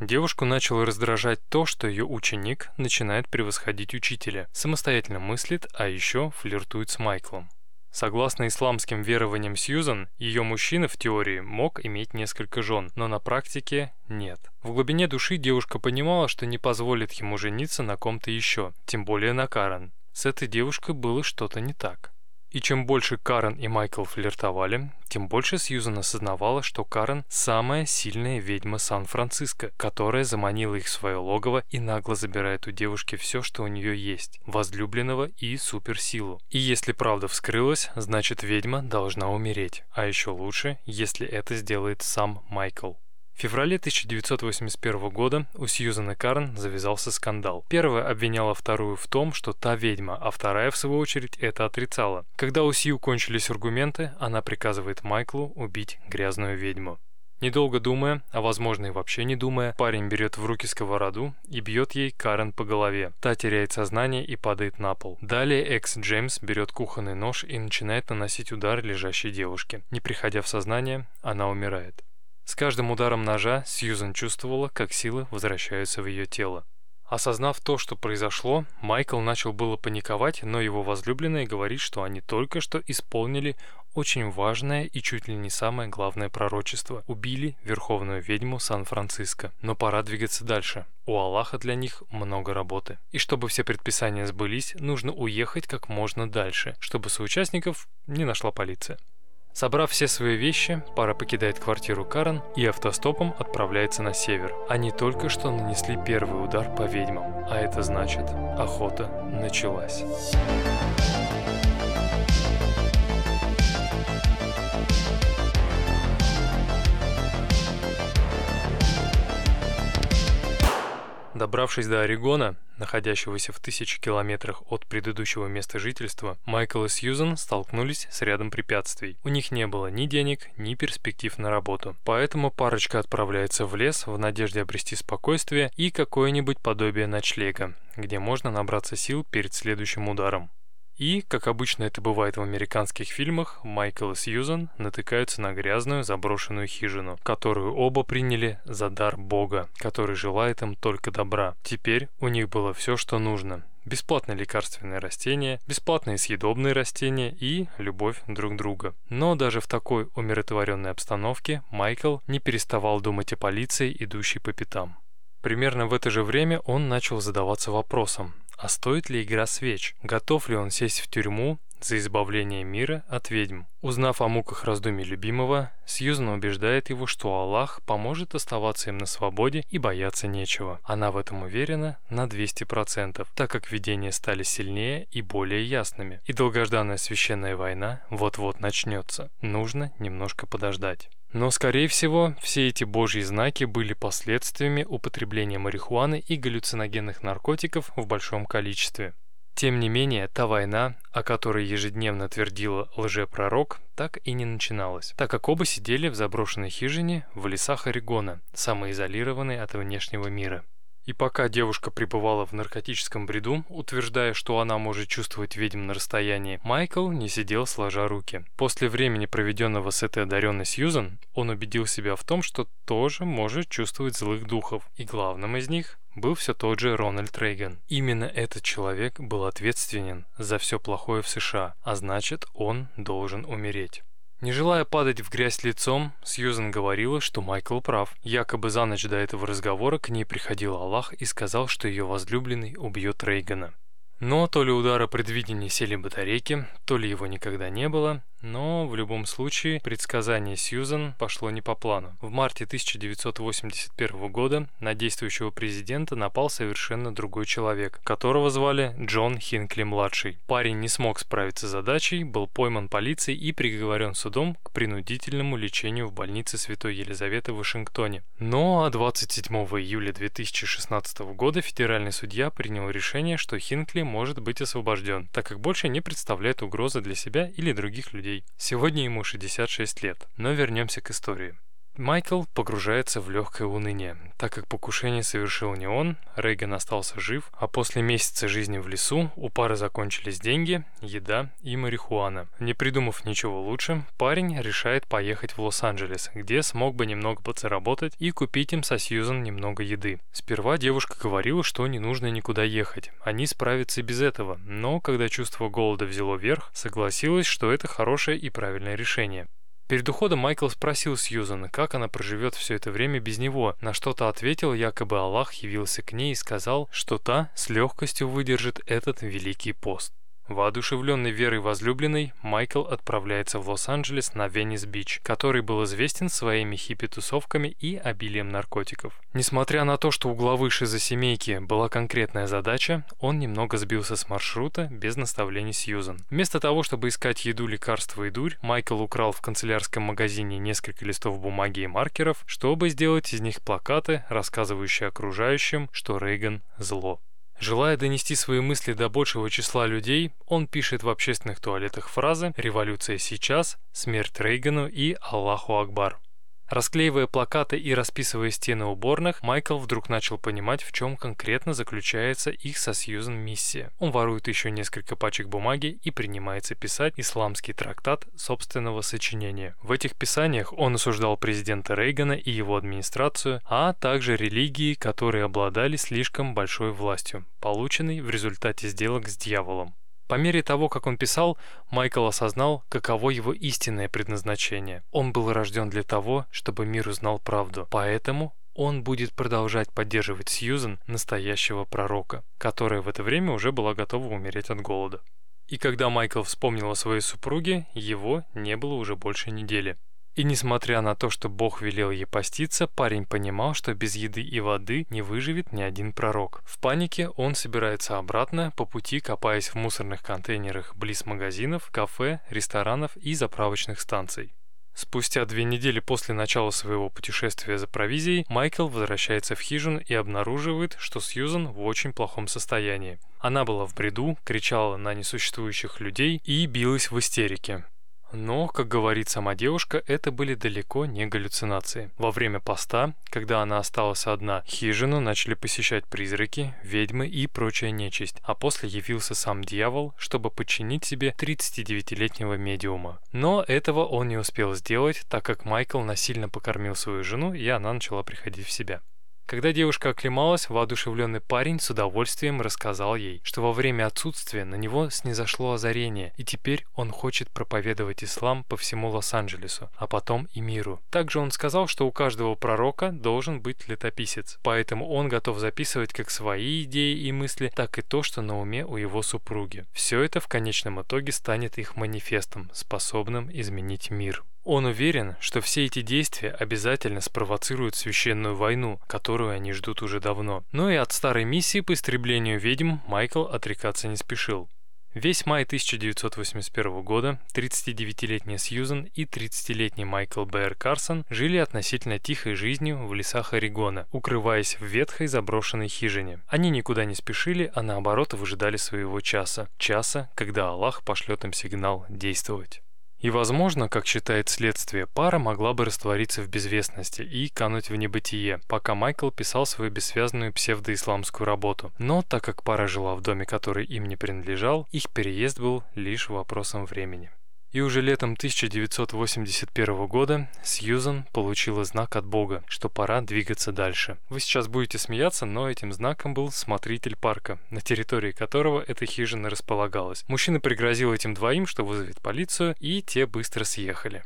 Девушку начало раздражать то, что ее ученик начинает превосходить учителя, самостоятельно мыслит, а еще флиртует с Майклом. Согласно исламским верованиям Сьюзан, ее мужчина в теории мог иметь несколько жен, но на практике нет. В глубине души девушка понимала, что не позволит ему жениться на ком-то еще, тем более на Карен. С этой девушкой было что-то не так. И чем больше Карен и Майкл флиртовали, тем больше Сьюзан осознавала, что Карен – самая сильная ведьма Сан-Франциско, которая заманила их в свое логово и нагло забирает у девушки все, что у нее есть – возлюбленного и суперсилу. И если правда вскрылась, значит ведьма должна умереть. А еще лучше, если это сделает сам Майкл. В феврале 1981 года у Сьюзан и Карн завязался скандал. Первая обвиняла вторую в том, что та ведьма, а вторая, в свою очередь, это отрицала. Когда у Сью кончились аргументы, она приказывает Майклу убить грязную ведьму. Недолго думая, а возможно и вообще не думая, парень берет в руки сковороду и бьет ей Карен по голове. Та теряет сознание и падает на пол. Далее экс Джеймс берет кухонный нож и начинает наносить удар лежащей девушке. Не приходя в сознание, она умирает. С каждым ударом ножа Сьюзен чувствовала, как силы возвращаются в ее тело. Осознав то, что произошло, Майкл начал было паниковать, но его возлюбленная говорит, что они только что исполнили очень важное и чуть ли не самое главное пророчество. Убили верховную ведьму Сан-Франциско. Но пора двигаться дальше. У Аллаха для них много работы. И чтобы все предписания сбылись, нужно уехать как можно дальше, чтобы соучастников не нашла полиция. Собрав все свои вещи, пара покидает квартиру Карен и автостопом отправляется на север. Они только что нанесли первый удар по ведьмам, а это значит, охота началась. Добравшись до Орегона, находящегося в тысячи километрах от предыдущего места жительства, Майкл и Сьюзан столкнулись с рядом препятствий. У них не было ни денег, ни перспектив на работу. Поэтому парочка отправляется в лес в надежде обрести спокойствие и какое-нибудь подобие ночлега, где можно набраться сил перед следующим ударом. И, как обычно это бывает в американских фильмах, Майкл и Сьюзан натыкаются на грязную заброшенную хижину, которую оба приняли за дар Бога, который желает им только добра. Теперь у них было все, что нужно. Бесплатные лекарственные растения, бесплатные съедобные растения и любовь друг друга. Но даже в такой умиротворенной обстановке Майкл не переставал думать о полиции, идущей по пятам. Примерно в это же время он начал задаваться вопросом, а стоит ли игра свеч? Готов ли он сесть в тюрьму за избавление мира от ведьм? Узнав о муках раздумий любимого, Сьюзан убеждает его, что Аллах поможет оставаться им на свободе и бояться нечего. Она в этом уверена на 200%, так как видения стали сильнее и более ясными. И долгожданная священная война вот-вот начнется. Нужно немножко подождать. Но, скорее всего, все эти божьи знаки были последствиями употребления марихуаны и галлюциногенных наркотиков в большом количестве. Тем не менее, та война, о которой ежедневно твердила лжепророк, так и не начиналась, так как оба сидели в заброшенной хижине в лесах Орегона, самоизолированной от внешнего мира. И пока девушка пребывала в наркотическом бреду, утверждая, что она может чувствовать ведьм на расстоянии, Майкл не сидел сложа руки. После времени, проведенного с этой одаренной Сьюзан, он убедил себя в том, что тоже может чувствовать злых духов. И главным из них был все тот же Рональд Рейган. Именно этот человек был ответственен за все плохое в США, а значит он должен умереть. Не желая падать в грязь лицом, Сьюзен говорила, что Майкл прав. Якобы за ночь до этого разговора к ней приходил Аллах и сказал, что ее возлюбленный убьет Рейгана. Но то ли удара предвидения сели батарейки, то ли его никогда не было, но в любом случае предсказание Сьюзан пошло не по плану. В марте 1981 года на действующего президента напал совершенно другой человек, которого звали Джон Хинкли-младший. Парень не смог справиться с задачей, был пойман полицией и приговорен судом к принудительному лечению в больнице Святой Елизаветы в Вашингтоне. Но 27 июля 2016 года федеральный судья принял решение, что Хинкли может быть освобожден, так как больше не представляет угрозы для себя или других людей людей. Сегодня ему 66 лет. Но вернемся к истории. Майкл погружается в легкое уныние, так как покушение совершил не он, Рейган остался жив, а после месяца жизни в лесу у пары закончились деньги, еда и марихуана. Не придумав ничего лучше, парень решает поехать в Лос-Анджелес, где смог бы немного подзаработать и купить им со Сьюзан немного еды. Сперва девушка говорила, что не нужно никуда ехать, они справятся и без этого, но когда чувство голода взяло верх, согласилась, что это хорошее и правильное решение. Перед уходом Майкл спросил Сьюзан, как она проживет все это время без него, на что-то ответил, якобы Аллах явился к ней и сказал, что та с легкостью выдержит этот великий пост. Воодушевленный верой возлюбленной, Майкл отправляется в Лос-Анджелес на Веннис-Бич, который был известен своими хиппи-тусовками и обилием наркотиков. Несмотря на то, что у главы шизосемейки была конкретная задача, он немного сбился с маршрута без наставлений Сьюзан. Вместо того, чтобы искать еду, лекарства и дурь, Майкл украл в канцелярском магазине несколько листов бумаги и маркеров, чтобы сделать из них плакаты, рассказывающие окружающим, что Рейган – зло. Желая донести свои мысли до большего числа людей, он пишет в общественных туалетах фразы «Революция сейчас», «Смерть Рейгану» и «Аллаху Акбар». Расклеивая плакаты и расписывая стены уборных, Майкл вдруг начал понимать, в чем конкретно заключается их со Сьюзен миссия. Он ворует еще несколько пачек бумаги и принимается писать исламский трактат собственного сочинения. В этих писаниях он осуждал президента Рейгана и его администрацию, а также религии, которые обладали слишком большой властью, полученной в результате сделок с дьяволом. По мере того, как он писал, Майкл осознал, каково его истинное предназначение. Он был рожден для того, чтобы мир узнал правду. Поэтому он будет продолжать поддерживать Сьюзен, настоящего пророка, которая в это время уже была готова умереть от голода. И когда Майкл вспомнил о своей супруге, его не было уже больше недели. И несмотря на то, что Бог велел ей поститься, парень понимал, что без еды и воды не выживет ни один пророк. В панике он собирается обратно, по пути копаясь в мусорных контейнерах близ магазинов, кафе, ресторанов и заправочных станций. Спустя две недели после начала своего путешествия за провизией, Майкл возвращается в хижину и обнаруживает, что Сьюзан в очень плохом состоянии. Она была в бреду, кричала на несуществующих людей и билась в истерике. Но, как говорит сама девушка, это были далеко не галлюцинации. Во время поста, когда она осталась одна, хижину начали посещать призраки, ведьмы и прочая нечисть, а после явился сам дьявол, чтобы подчинить себе 39-летнего медиума. Но этого он не успел сделать, так как Майкл насильно покормил свою жену, и она начала приходить в себя. Когда девушка оклемалась, воодушевленный парень с удовольствием рассказал ей, что во время отсутствия на него снизошло озарение, и теперь он хочет проповедовать ислам по всему Лос-Анджелесу, а потом и миру. Также он сказал, что у каждого пророка должен быть летописец, поэтому он готов записывать как свои идеи и мысли, так и то, что на уме у его супруги. Все это в конечном итоге станет их манифестом, способным изменить мир. Он уверен, что все эти действия обязательно спровоцируют священную войну, которую они ждут уже давно. Но и от старой миссии по истреблению ведьм Майкл отрекаться не спешил. Весь май 1981 года 39-летняя Сьюзен и 30-летний Майкл Бэр Карсон жили относительно тихой жизнью в лесах Орегона, укрываясь в ветхой заброшенной хижине. Они никуда не спешили, а наоборот выжидали своего часа. Часа, когда Аллах пошлет им сигнал действовать. И, возможно, как считает следствие, пара могла бы раствориться в безвестности и кануть в небытие, пока Майкл писал свою бессвязную псевдоисламскую работу. Но так как пара жила в доме, который им не принадлежал, их переезд был лишь вопросом времени. И уже летом 1981 года Сьюзан получила знак от Бога, что пора двигаться дальше. Вы сейчас будете смеяться, но этим знаком был смотритель парка, на территории которого эта хижина располагалась. Мужчина пригрозил этим двоим, что вызовет полицию, и те быстро съехали.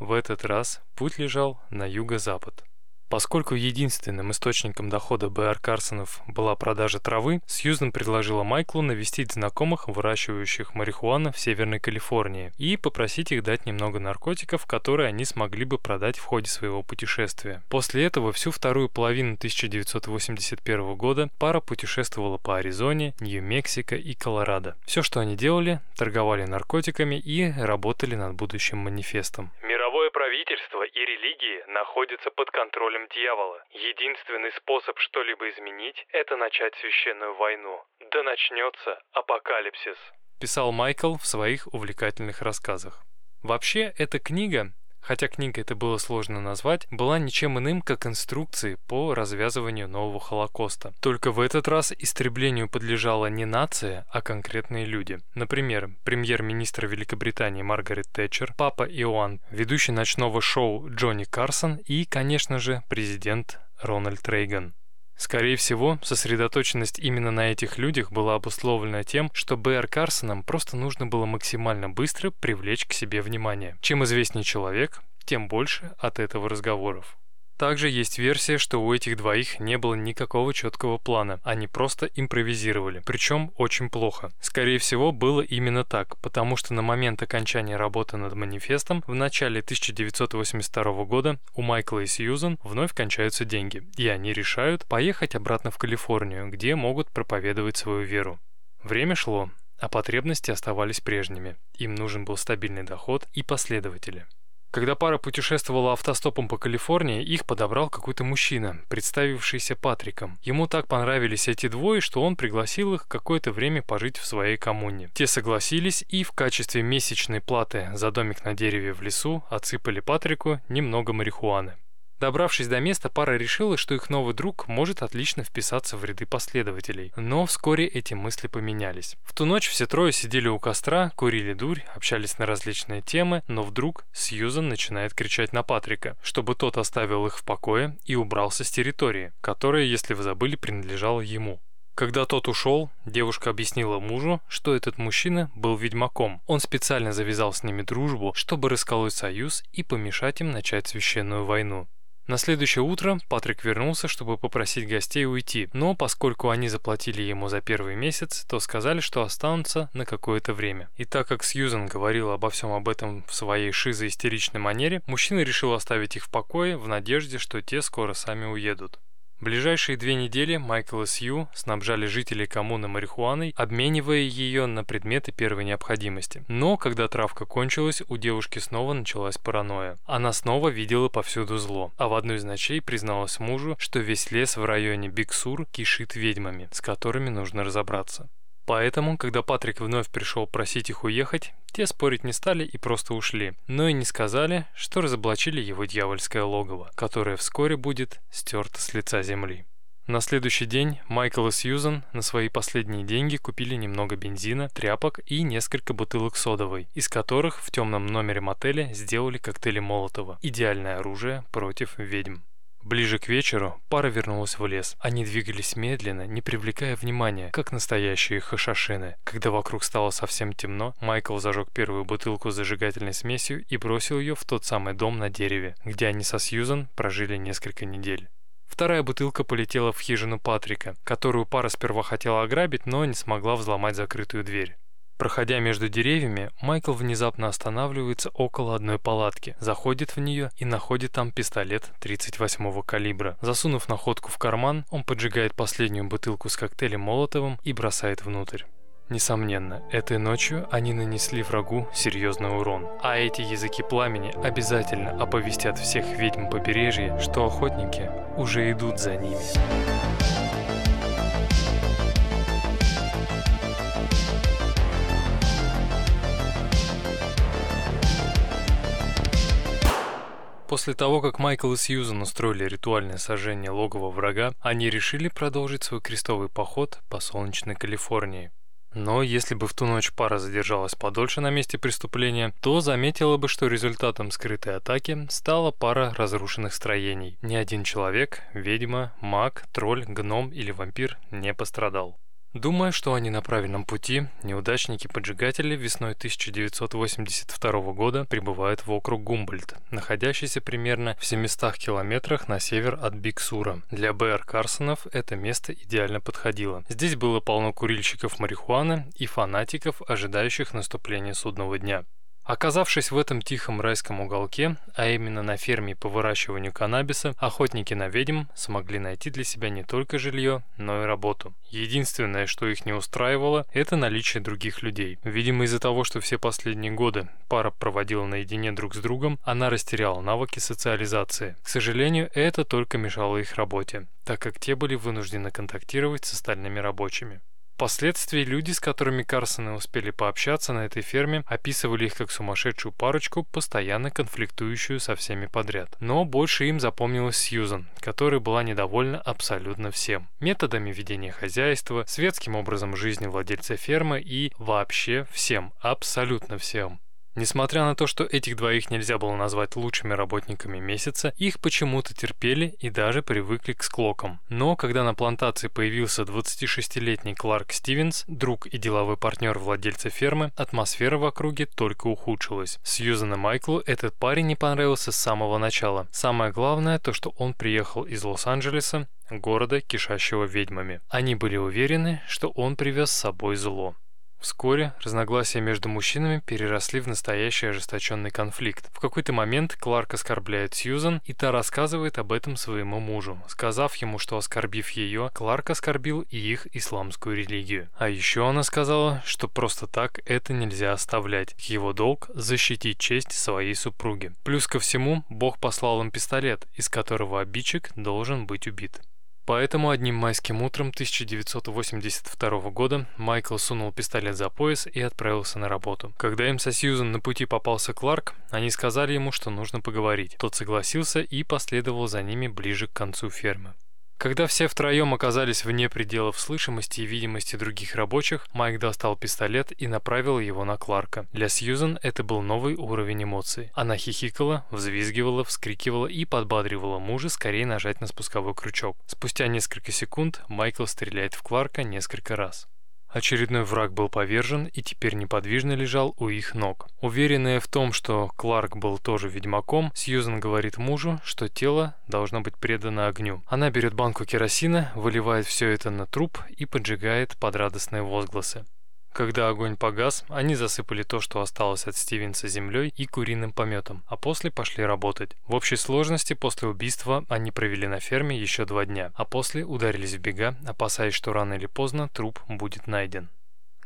В этот раз путь лежал на юго-запад. Поскольку единственным источником дохода Б.Р. Карсонов была продажа травы, Сьюзен предложила Майклу навестить знакомых, выращивающих марихуану в Северной Калифорнии, и попросить их дать немного наркотиков, которые они смогли бы продать в ходе своего путешествия. После этого всю вторую половину 1981 года пара путешествовала по Аризоне, Нью-Мексико и Колорадо. Все, что они делали, торговали наркотиками и работали над будущим манифестом.
Мировое правительство и религии находятся под контролем дьявола. Единственный способ что-либо изменить – это начать священную войну. Да начнется апокалипсис.
Писал Майкл в своих увлекательных рассказах. Вообще, эта книга хотя книга это было сложно назвать, была ничем иным, как инструкции по развязыванию нового Холокоста. Только в этот раз истреблению подлежала не нация, а конкретные люди. Например, премьер-министр Великобритании Маргарет Тэтчер, папа Иоанн, ведущий ночного шоу Джонни Карсон и, конечно же, президент Рональд Рейган. Скорее всего, сосредоточенность именно на этих людях была обусловлена тем, что Б.Р. Карсонам просто нужно было максимально быстро привлечь к себе внимание. Чем известнее человек, тем больше от этого разговоров. Также есть версия, что у этих двоих не было никакого четкого плана, они просто импровизировали, причем очень плохо. Скорее всего, было именно так, потому что на момент окончания работы над манифестом в начале 1982 года у Майкла и Сьюзан вновь кончаются деньги, и они решают поехать обратно в Калифорнию, где могут проповедовать свою веру. Время шло, а потребности оставались прежними. Им нужен был стабильный доход и последователи. Когда пара путешествовала автостопом по Калифорнии, их подобрал какой-то мужчина, представившийся Патриком. Ему так понравились эти двое, что он пригласил их какое-то время пожить в своей коммуне. Те согласились и в качестве месячной платы за домик на дереве в лесу отсыпали Патрику немного марихуаны. Добравшись до места, пара решила, что их новый друг может отлично вписаться в ряды последователей. Но вскоре эти мысли поменялись. В ту ночь все трое сидели у костра, курили дурь, общались на различные темы, но вдруг Сьюзан начинает кричать на Патрика, чтобы тот оставил их в покое и убрался с территории, которая, если вы забыли, принадлежала ему. Когда тот ушел, девушка объяснила мужу, что этот мужчина был ведьмаком. Он специально завязал с ними дружбу, чтобы расколоть союз и помешать им начать священную войну. На следующее утро Патрик вернулся, чтобы попросить гостей уйти, но поскольку они заплатили ему за первый месяц, то сказали, что останутся на какое-то время. И так как Сьюзен говорила обо всем об этом в своей шизоистеричной манере, мужчина решил оставить их в покое в надежде, что те скоро сами уедут. Ближайшие две недели Майкл и Сью снабжали жителей коммуны марихуаной, обменивая ее на предметы первой необходимости. Но когда травка кончилась, у девушки снова началась паранойя. Она снова видела повсюду зло, а в одну из ночей призналась мужу, что весь лес в районе Биксур кишит ведьмами, с которыми нужно разобраться. Поэтому, когда Патрик вновь пришел просить их уехать, те спорить не стали и просто ушли, но и не сказали, что разоблачили его дьявольское логово, которое вскоре будет стерто с лица земли. На следующий день Майкл и Сьюзан на свои последние деньги купили немного бензина, тряпок и несколько бутылок содовой, из которых в темном номере мотеля сделали коктейли Молотова. Идеальное оружие против ведьм. Ближе к вечеру пара вернулась в лес. Они двигались медленно, не привлекая внимания, как настоящие хашашины. Когда вокруг стало совсем темно, Майкл зажег первую бутылку с зажигательной смесью и бросил ее в тот самый дом на дереве, где они со Сьюзан прожили несколько недель. Вторая бутылка полетела в хижину Патрика, которую пара сперва хотела ограбить, но не смогла взломать закрытую дверь. Проходя между деревьями, Майкл внезапно останавливается около одной палатки, заходит в нее и находит там пистолет 38-го калибра. Засунув находку в карман, он поджигает последнюю бутылку с коктейлем Молотовым и бросает внутрь. Несомненно, этой ночью они нанесли врагу серьезный урон, а эти языки пламени обязательно оповестят всех ведьм побережья, что охотники уже идут за ними. После того, как Майкл и Сьюзан устроили ритуальное сожжение логова врага, они решили продолжить свой крестовый поход по солнечной Калифорнии. Но если бы в ту ночь пара задержалась подольше на месте преступления, то заметила бы, что результатом скрытой атаки стала пара разрушенных строений. Ни один человек, ведьма, маг, тролль, гном или вампир не пострадал. Думая, что они на правильном пути, неудачники-поджигатели весной 1982 года прибывают в округ Гумбольд, находящийся примерно в 700 километрах на север от Биксура. Для БР Карсонов это место идеально подходило. Здесь было полно курильщиков марихуаны и фанатиков, ожидающих наступления судного дня. Оказавшись в этом тихом райском уголке, а именно на ферме по выращиванию каннабиса, охотники на ведьм смогли найти для себя не только жилье, но и работу. Единственное, что их не устраивало, это наличие других людей. Видимо, из-за того, что все последние годы пара проводила наедине друг с другом, она растеряла навыки социализации. К сожалению, это только мешало их работе, так как те были вынуждены контактировать с остальными рабочими. Впоследствии люди, с которыми Карсоны успели пообщаться на этой ферме, описывали их как сумасшедшую парочку, постоянно конфликтующую со всеми подряд. Но больше им запомнилась Сьюзан, которая была недовольна абсолютно всем. Методами ведения хозяйства, светским образом жизни владельца фермы и вообще всем, абсолютно всем. Несмотря на то, что этих двоих нельзя было назвать лучшими работниками месяца, их почему-то терпели и даже привыкли к склокам. Но когда на плантации появился 26-летний Кларк Стивенс, друг и деловой партнер владельца фермы, атмосфера в округе только ухудшилась. Сьюзан и Майклу этот парень не понравился с самого начала. Самое главное то, что он приехал из Лос-Анджелеса, города, кишащего ведьмами. Они были уверены, что он привез с собой зло. Вскоре разногласия между мужчинами переросли в настоящий ожесточенный конфликт. В какой-то момент Кларк оскорбляет Сьюзан, и та рассказывает об этом своему мужу, сказав ему, что оскорбив ее, Кларк оскорбил и их исламскую религию. А еще она сказала, что просто так это нельзя оставлять. Его долг – защитить честь своей супруги. Плюс ко всему, Бог послал им пистолет, из которого обидчик должен быть убит. Поэтому одним майским утром 1982 года Майкл сунул пистолет за пояс и отправился на работу. Когда им со Сьюзан на пути попался Кларк, они сказали ему, что нужно поговорить. Тот согласился и последовал за ними ближе к концу фермы. Когда все втроем оказались вне пределов слышимости и видимости других рабочих, Майк достал пистолет и направил его на Кларка. Для Сьюзен это был новый уровень эмоций. Она хихикала, взвизгивала, вскрикивала и подбадривала мужа скорее нажать на спусковой крючок. Спустя несколько секунд Майкл стреляет в Кларка несколько раз. Очередной враг был повержен и теперь неподвижно лежал у их ног. Уверенная в том, что Кларк был тоже ведьмаком, Сьюзен говорит мужу, что тело должно быть предано огню. Она берет банку керосина, выливает все это на труп и поджигает под радостные возгласы. Когда огонь погас, они засыпали то, что осталось от Стивенса землей и куриным пометом, а после пошли работать. В общей сложности после убийства они провели на ферме еще два дня, а после ударились в бега, опасаясь, что рано или поздно труп будет найден.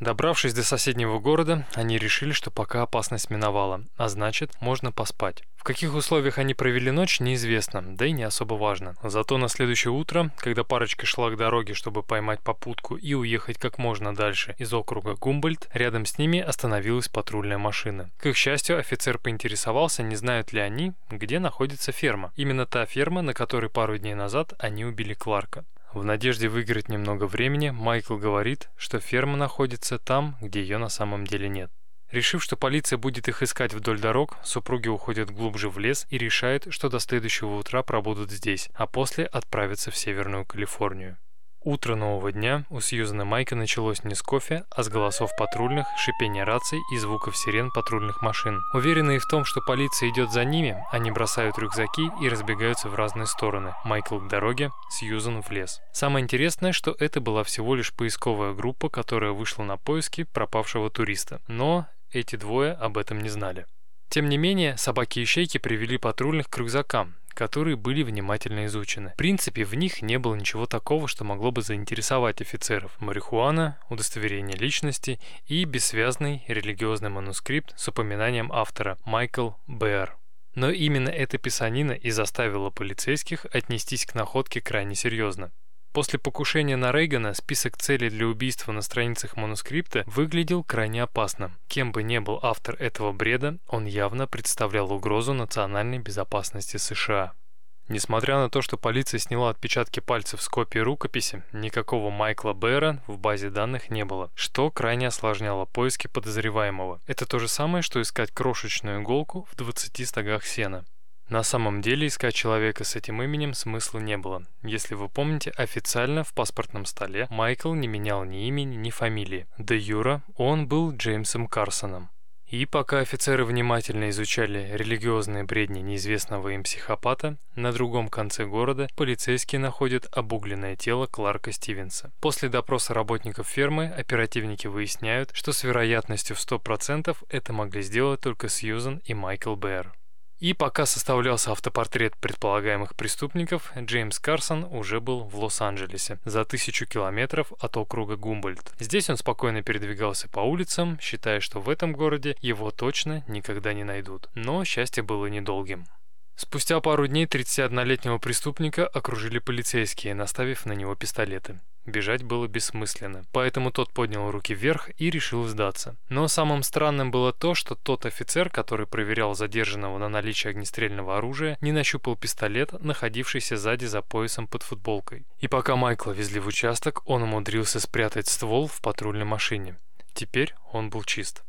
Добравшись до соседнего города, они решили, что пока опасность миновала, а значит, можно поспать. В каких условиях они провели ночь, неизвестно, да и не особо важно. Зато на следующее утро, когда парочка шла к дороге, чтобы поймать попутку и уехать как можно дальше из округа Гумбольд, рядом с ними остановилась патрульная машина. К их счастью, офицер поинтересовался, не знают ли они, где находится ферма. Именно та ферма, на которой пару дней назад они убили Кларка. В надежде выиграть немного времени, Майкл говорит, что ферма находится там, где ее на самом деле нет. Решив, что полиция будет их искать вдоль дорог, супруги уходят глубже в лес и решают, что до следующего утра пробудут здесь, а после отправятся в Северную Калифорнию. Утро нового дня у Сьюзана Майка началось не с кофе, а с голосов патрульных, шипения раций и звуков сирен патрульных машин. Уверенные в том, что полиция идет за ними, они бросают рюкзаки и разбегаются в разные стороны. Майкл к дороге, Сьюзан в лес. Самое интересное, что это была всего лишь поисковая группа, которая вышла на поиски пропавшего туриста. Но эти двое об этом не знали. Тем не менее, собаки-ищейки привели патрульных к рюкзакам, которые были внимательно изучены. В принципе, в них не было ничего такого, что могло бы заинтересовать офицеров. Марихуана, удостоверение личности и бессвязный религиозный манускрипт с упоминанием автора Майкл Бэр. Но именно эта писанина и заставила полицейских отнестись к находке крайне серьезно. После покушения на Рейгана список целей для убийства на страницах манускрипта выглядел крайне опасным. Кем бы ни был автор этого бреда, он явно представлял угрозу национальной безопасности США. Несмотря на то, что полиция сняла отпечатки пальцев с копии рукописи, никакого Майкла Бэра в базе данных не было, что крайне осложняло поиски подозреваемого. Это то же самое, что искать крошечную иголку в 20 стогах сена. На самом деле искать человека с этим именем смысла не было. Если вы помните, официально в паспортном столе Майкл не менял ни имени, ни фамилии. Де Юра он был Джеймсом Карсоном. И пока офицеры внимательно изучали религиозные бредни неизвестного им психопата, на другом конце города полицейские находят обугленное тело Кларка Стивенса. После допроса работников фермы оперативники выясняют, что с вероятностью в 100% это могли сделать только Сьюзан и Майкл Бэр. И пока составлялся автопортрет предполагаемых преступников, Джеймс Карсон уже был в Лос-Анджелесе, за тысячу километров от округа Гумбольд. Здесь он спокойно передвигался по улицам, считая, что в этом городе его точно никогда не найдут. Но счастье было недолгим. Спустя пару дней 31-летнего преступника окружили полицейские, наставив на него пистолеты. Бежать было бессмысленно, поэтому тот поднял руки вверх и решил сдаться. Но самым странным было то, что тот офицер, который проверял задержанного на наличие огнестрельного оружия, не нащупал пистолет, находившийся сзади за поясом под футболкой. И пока Майкла везли в участок, он умудрился спрятать ствол в патрульной машине. Теперь он был чист.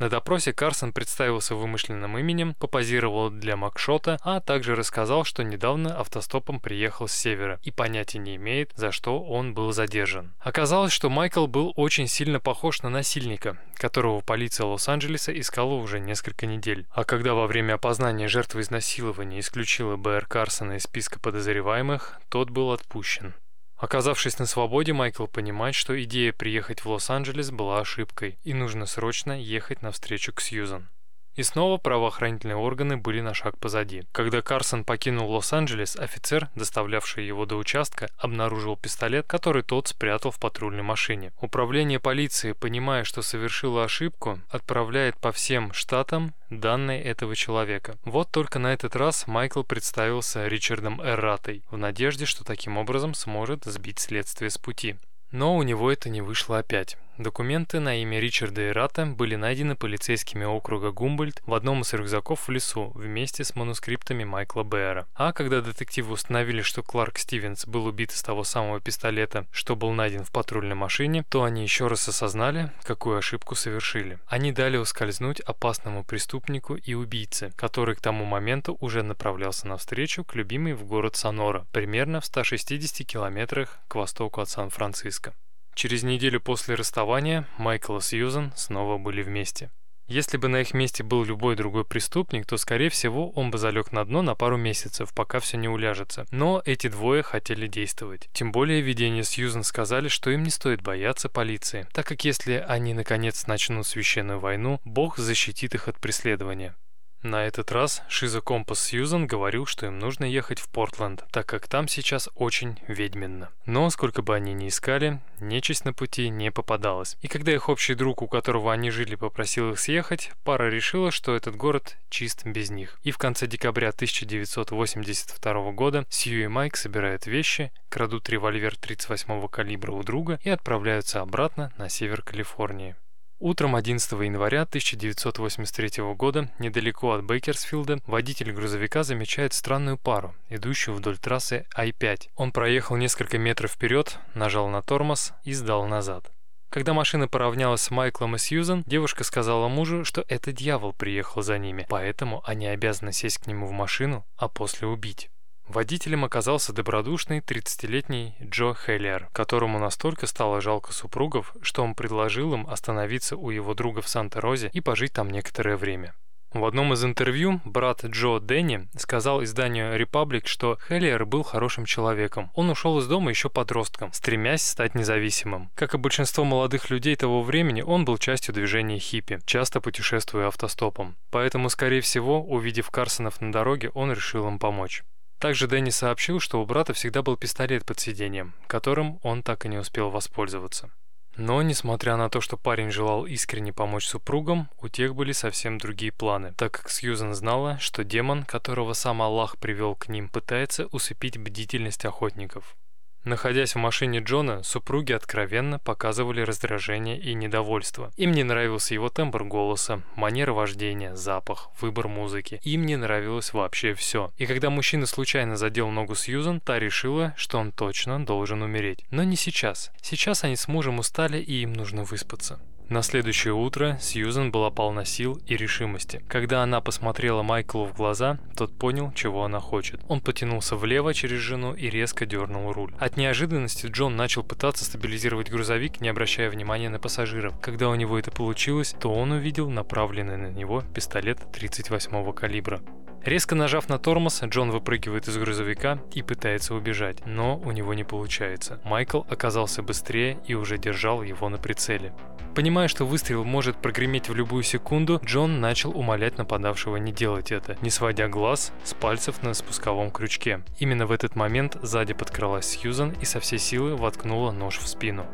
На допросе Карсон представился вымышленным именем, попозировал для Макшота, а также рассказал, что недавно автостопом приехал с севера и понятия не имеет, за что он был задержан. Оказалось, что Майкл был очень сильно похож на насильника, которого полиция Лос-Анджелеса искала уже несколько недель. А когда во время опознания жертвы изнасилования исключила Б.Р. Карсона из списка подозреваемых, тот был отпущен. Оказавшись на свободе, Майкл понимает, что идея приехать в Лос-Анджелес была ошибкой, и нужно срочно ехать навстречу к Сьюзан. И снова правоохранительные органы были на шаг позади. Когда Карсон покинул Лос-Анджелес, офицер, доставлявший его до участка, обнаружил пистолет, который тот спрятал в патрульной машине. Управление полиции, понимая, что совершило ошибку, отправляет по всем штатам данные этого человека. Вот только на этот раз Майкл представился Ричардом Эрратой, в надежде, что таким образом сможет сбить следствие с пути. Но у него это не вышло опять. Документы на имя Ричарда Ирата были найдены полицейскими округа Гумбольд в одном из рюкзаков в лесу вместе с манускриптами Майкла Бэра. А когда детективы установили, что Кларк Стивенс был убит из того самого пистолета, что был найден в патрульной машине, то они еще раз осознали, какую ошибку совершили. Они дали ускользнуть опасному преступнику и убийце, который к тому моменту уже направлялся навстречу к любимой в город Сонора, примерно в 160 километрах к востоку от Сан-Франциско. Через неделю после расставания Майкл и Сьюзан снова были вместе. Если бы на их месте был любой другой преступник, то, скорее всего, он бы залег на дно на пару месяцев, пока все не уляжется. Но эти двое хотели действовать. Тем более видение Сьюзан сказали, что им не стоит бояться полиции, так как если они наконец начнут священную войну, Бог защитит их от преследования. На этот раз Шиза Компас Сьюзан говорил, что им нужно ехать в Портленд, так как там сейчас очень ведьменно. Но, сколько бы они ни искали, нечисть на пути не попадалась. И когда их общий друг, у которого они жили, попросил их съехать, пара решила, что этот город чист без них. И в конце декабря 1982 года Сью и Майк собирают вещи, крадут револьвер 38-го калибра у друга и отправляются обратно на север Калифорнии. Утром 11 января 1983 года, недалеко от Бейкерсфилда, водитель грузовика замечает странную пару, идущую вдоль трассы I-5. Он проехал несколько метров вперед, нажал на тормоз и сдал назад. Когда машина поравнялась с Майклом и Сьюзан, девушка сказала мужу, что это дьявол приехал за ними, поэтому они обязаны сесть к нему в машину, а после убить. Водителем оказался добродушный 30-летний Джо Хеллер, которому настолько стало жалко супругов, что он предложил им остановиться у его друга в Санта-Розе и пожить там некоторое время. В одном из интервью брат Джо Дэнни сказал изданию Republic, что Хеллер был хорошим человеком. Он ушел из дома еще подростком, стремясь стать независимым. Как и большинство молодых людей того времени, он был частью движения хиппи, часто путешествуя автостопом. Поэтому, скорее всего, увидев Карсонов на дороге, он решил им помочь. Также Дэнни сообщил, что у брата всегда был пистолет под сиденьем, которым он так и не успел воспользоваться. Но, несмотря на то, что парень желал искренне помочь супругам, у тех были совсем другие планы, так как Сьюзен знала, что демон, которого сам Аллах привел к ним, пытается усыпить бдительность охотников. Находясь в машине Джона, супруги откровенно показывали раздражение и недовольство. Им не нравился его тембр голоса, манера вождения, запах, выбор музыки. Им не нравилось вообще все. И когда мужчина случайно задел ногу Сьюзан, та решила, что он точно должен умереть. Но не сейчас. Сейчас они с мужем устали и им нужно выспаться. На следующее утро Сьюзен была полна сил и решимости. Когда она посмотрела Майклу в глаза, тот понял, чего она хочет. Он потянулся влево через жену и резко дернул руль. От неожиданности Джон начал пытаться стабилизировать грузовик, не обращая внимания на пассажиров. Когда у него это получилось, то он увидел направленный на него пистолет 38-го калибра. Резко нажав на тормоз, Джон выпрыгивает из грузовика и пытается убежать, но у него не получается. Майкл оказался быстрее и уже держал его на прицеле. Понимая, что выстрел может прогреметь в любую секунду, Джон начал умолять нападавшего не делать это, не сводя глаз с пальцев на спусковом крючке. Именно в этот момент сзади подкралась Сьюзан и со всей силы воткнула нож в спину.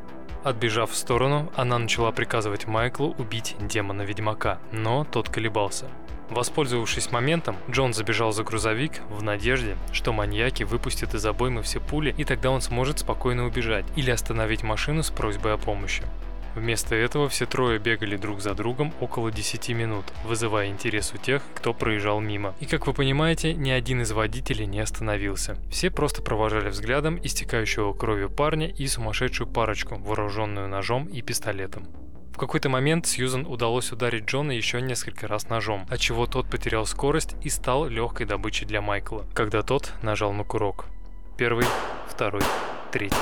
Отбежав в сторону, она начала приказывать Майклу убить демона-ведьмака, но тот колебался. Воспользовавшись моментом, Джон забежал за грузовик в надежде, что маньяки выпустят из обоймы все пули и тогда он сможет спокойно убежать или остановить машину с просьбой о помощи. Вместо этого все трое бегали друг за другом около 10 минут, вызывая интерес у тех, кто проезжал мимо. И как вы понимаете, ни один из водителей не остановился. Все просто провожали взглядом истекающего кровью парня и сумасшедшую парочку, вооруженную ножом и пистолетом. В какой-то момент Сьюзан удалось ударить Джона еще несколько раз ножом, отчего тот потерял скорость и стал легкой добычей для Майкла, когда тот нажал на курок. Первый, второй, третий.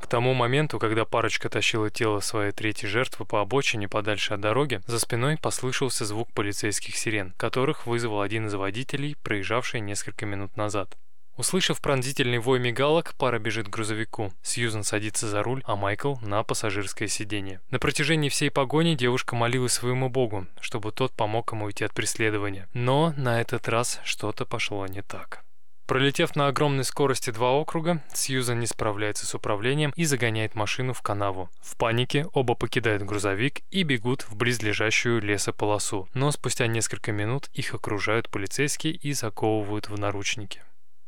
К тому моменту, когда парочка тащила тело своей третьей жертвы по обочине подальше от дороги, за спиной послышался звук полицейских сирен, которых вызвал один из водителей, проезжавший несколько минут назад. Услышав пронзительный вой мигалок, пара бежит к грузовику. Сьюзан садится за руль, а Майкл на пассажирское сиденье. На протяжении всей погони девушка молилась своему богу, чтобы тот помог ему уйти от преследования. Но на этот раз что-то пошло не так. Пролетев на огромной скорости два округа, Сьюзан не справляется с управлением и загоняет машину в канаву. В панике оба покидают грузовик и бегут в близлежащую лесополосу, но спустя несколько минут их окружают полицейские и заковывают в наручники.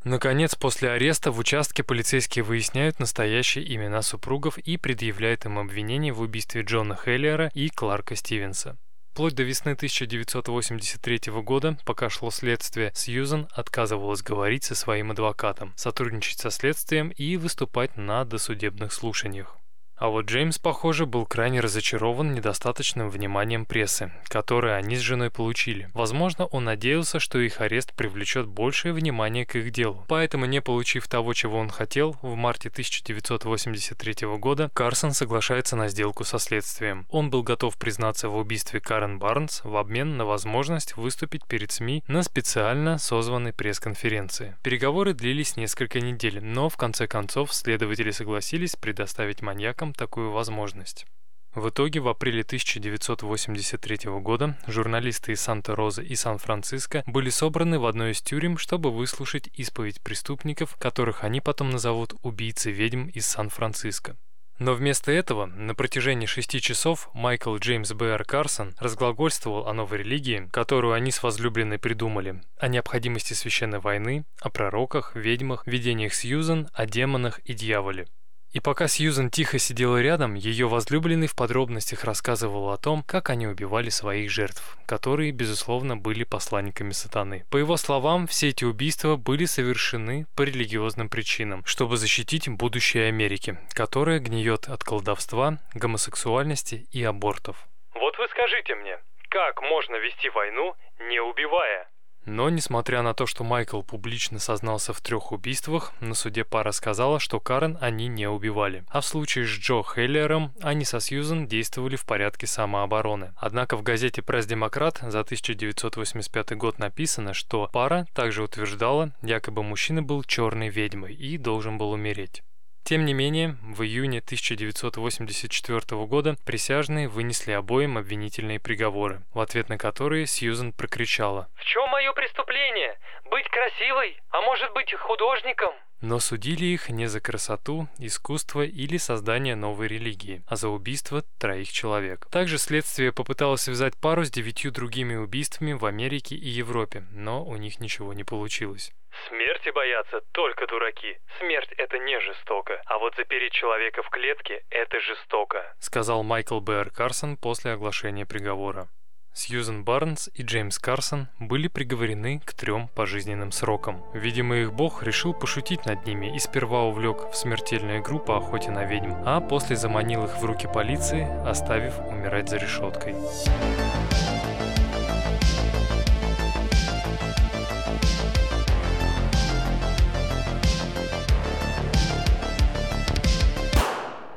Наконец, после ареста в участке полицейские выясняют настоящие имена супругов и предъявляют им обвинения в убийстве Джона Хеллера и Кларка Стивенса. Вплоть до весны 1983 года, пока шло следствие, Сьюзан отказывалась говорить со своим адвокатом, сотрудничать со следствием и выступать на досудебных слушаниях. А вот Джеймс, похоже, был крайне разочарован недостаточным вниманием прессы, которое они с женой получили. Возможно, он надеялся, что их арест привлечет большее внимание к их делу. Поэтому, не получив того, чего он хотел, в марте 1983 года Карсон соглашается на сделку со следствием. Он был готов признаться в убийстве Карен Барнс в обмен на возможность выступить перед СМИ на специально созванной пресс-конференции. Переговоры длились несколько недель, но в конце концов следователи согласились предоставить маньякам такую возможность. В итоге в апреле 1983 года журналисты из Санта-Розы и Сан-Франциско были собраны в одной из тюрем, чтобы выслушать исповедь преступников, которых они потом назовут «убийцы ведьм из Сан-Франциско». Но вместо этого на протяжении шести часов Майкл Джеймс Б.Р. Карсон разглагольствовал о новой религии, которую они с возлюбленной придумали, о необходимости священной войны, о пророках, ведьмах, видениях Сьюзан, о демонах и дьяволе. И пока Сьюзен тихо сидела рядом, ее возлюбленный в подробностях рассказывал о том, как они убивали своих жертв, которые, безусловно, были посланниками сатаны. По его словам, все эти убийства были совершены по религиозным причинам, чтобы защитить будущее Америки, которая гниет от колдовства, гомосексуальности и абортов.
Вот вы скажите мне, как можно вести войну, не убивая?
Но, несмотря на то, что Майкл публично сознался в трех убийствах, на суде пара сказала, что Карен они не убивали. А в случае с Джо Хеллером они со Сьюзен действовали в порядке самообороны. Однако в газете «Пресс-демократ» за 1985 год написано, что пара также утверждала, якобы мужчина был черной ведьмой и должен был умереть. Тем не менее, в июне 1984 года присяжные вынесли обоим обвинительные приговоры, в ответ на которые Сьюзен прокричала
«В чем мое преступление? Быть красивой? А может быть художником?»
Но судили их не за красоту, искусство или создание новой религии, а за убийство троих человек. Также следствие попыталось связать пару с девятью другими убийствами в Америке и Европе, но у них ничего не получилось.
Смерти боятся только дураки. Смерть — это не жестоко. А вот запереть человека в клетке — это жестоко.
Сказал Майкл Бэр Карсон после оглашения приговора. Сьюзен Барнс и Джеймс Карсон были приговорены к трем пожизненным срокам. Видимо, их бог решил пошутить над ними и сперва увлек в смертельную игру по охоте на ведьм, а после заманил их в руки полиции, оставив умирать за решеткой.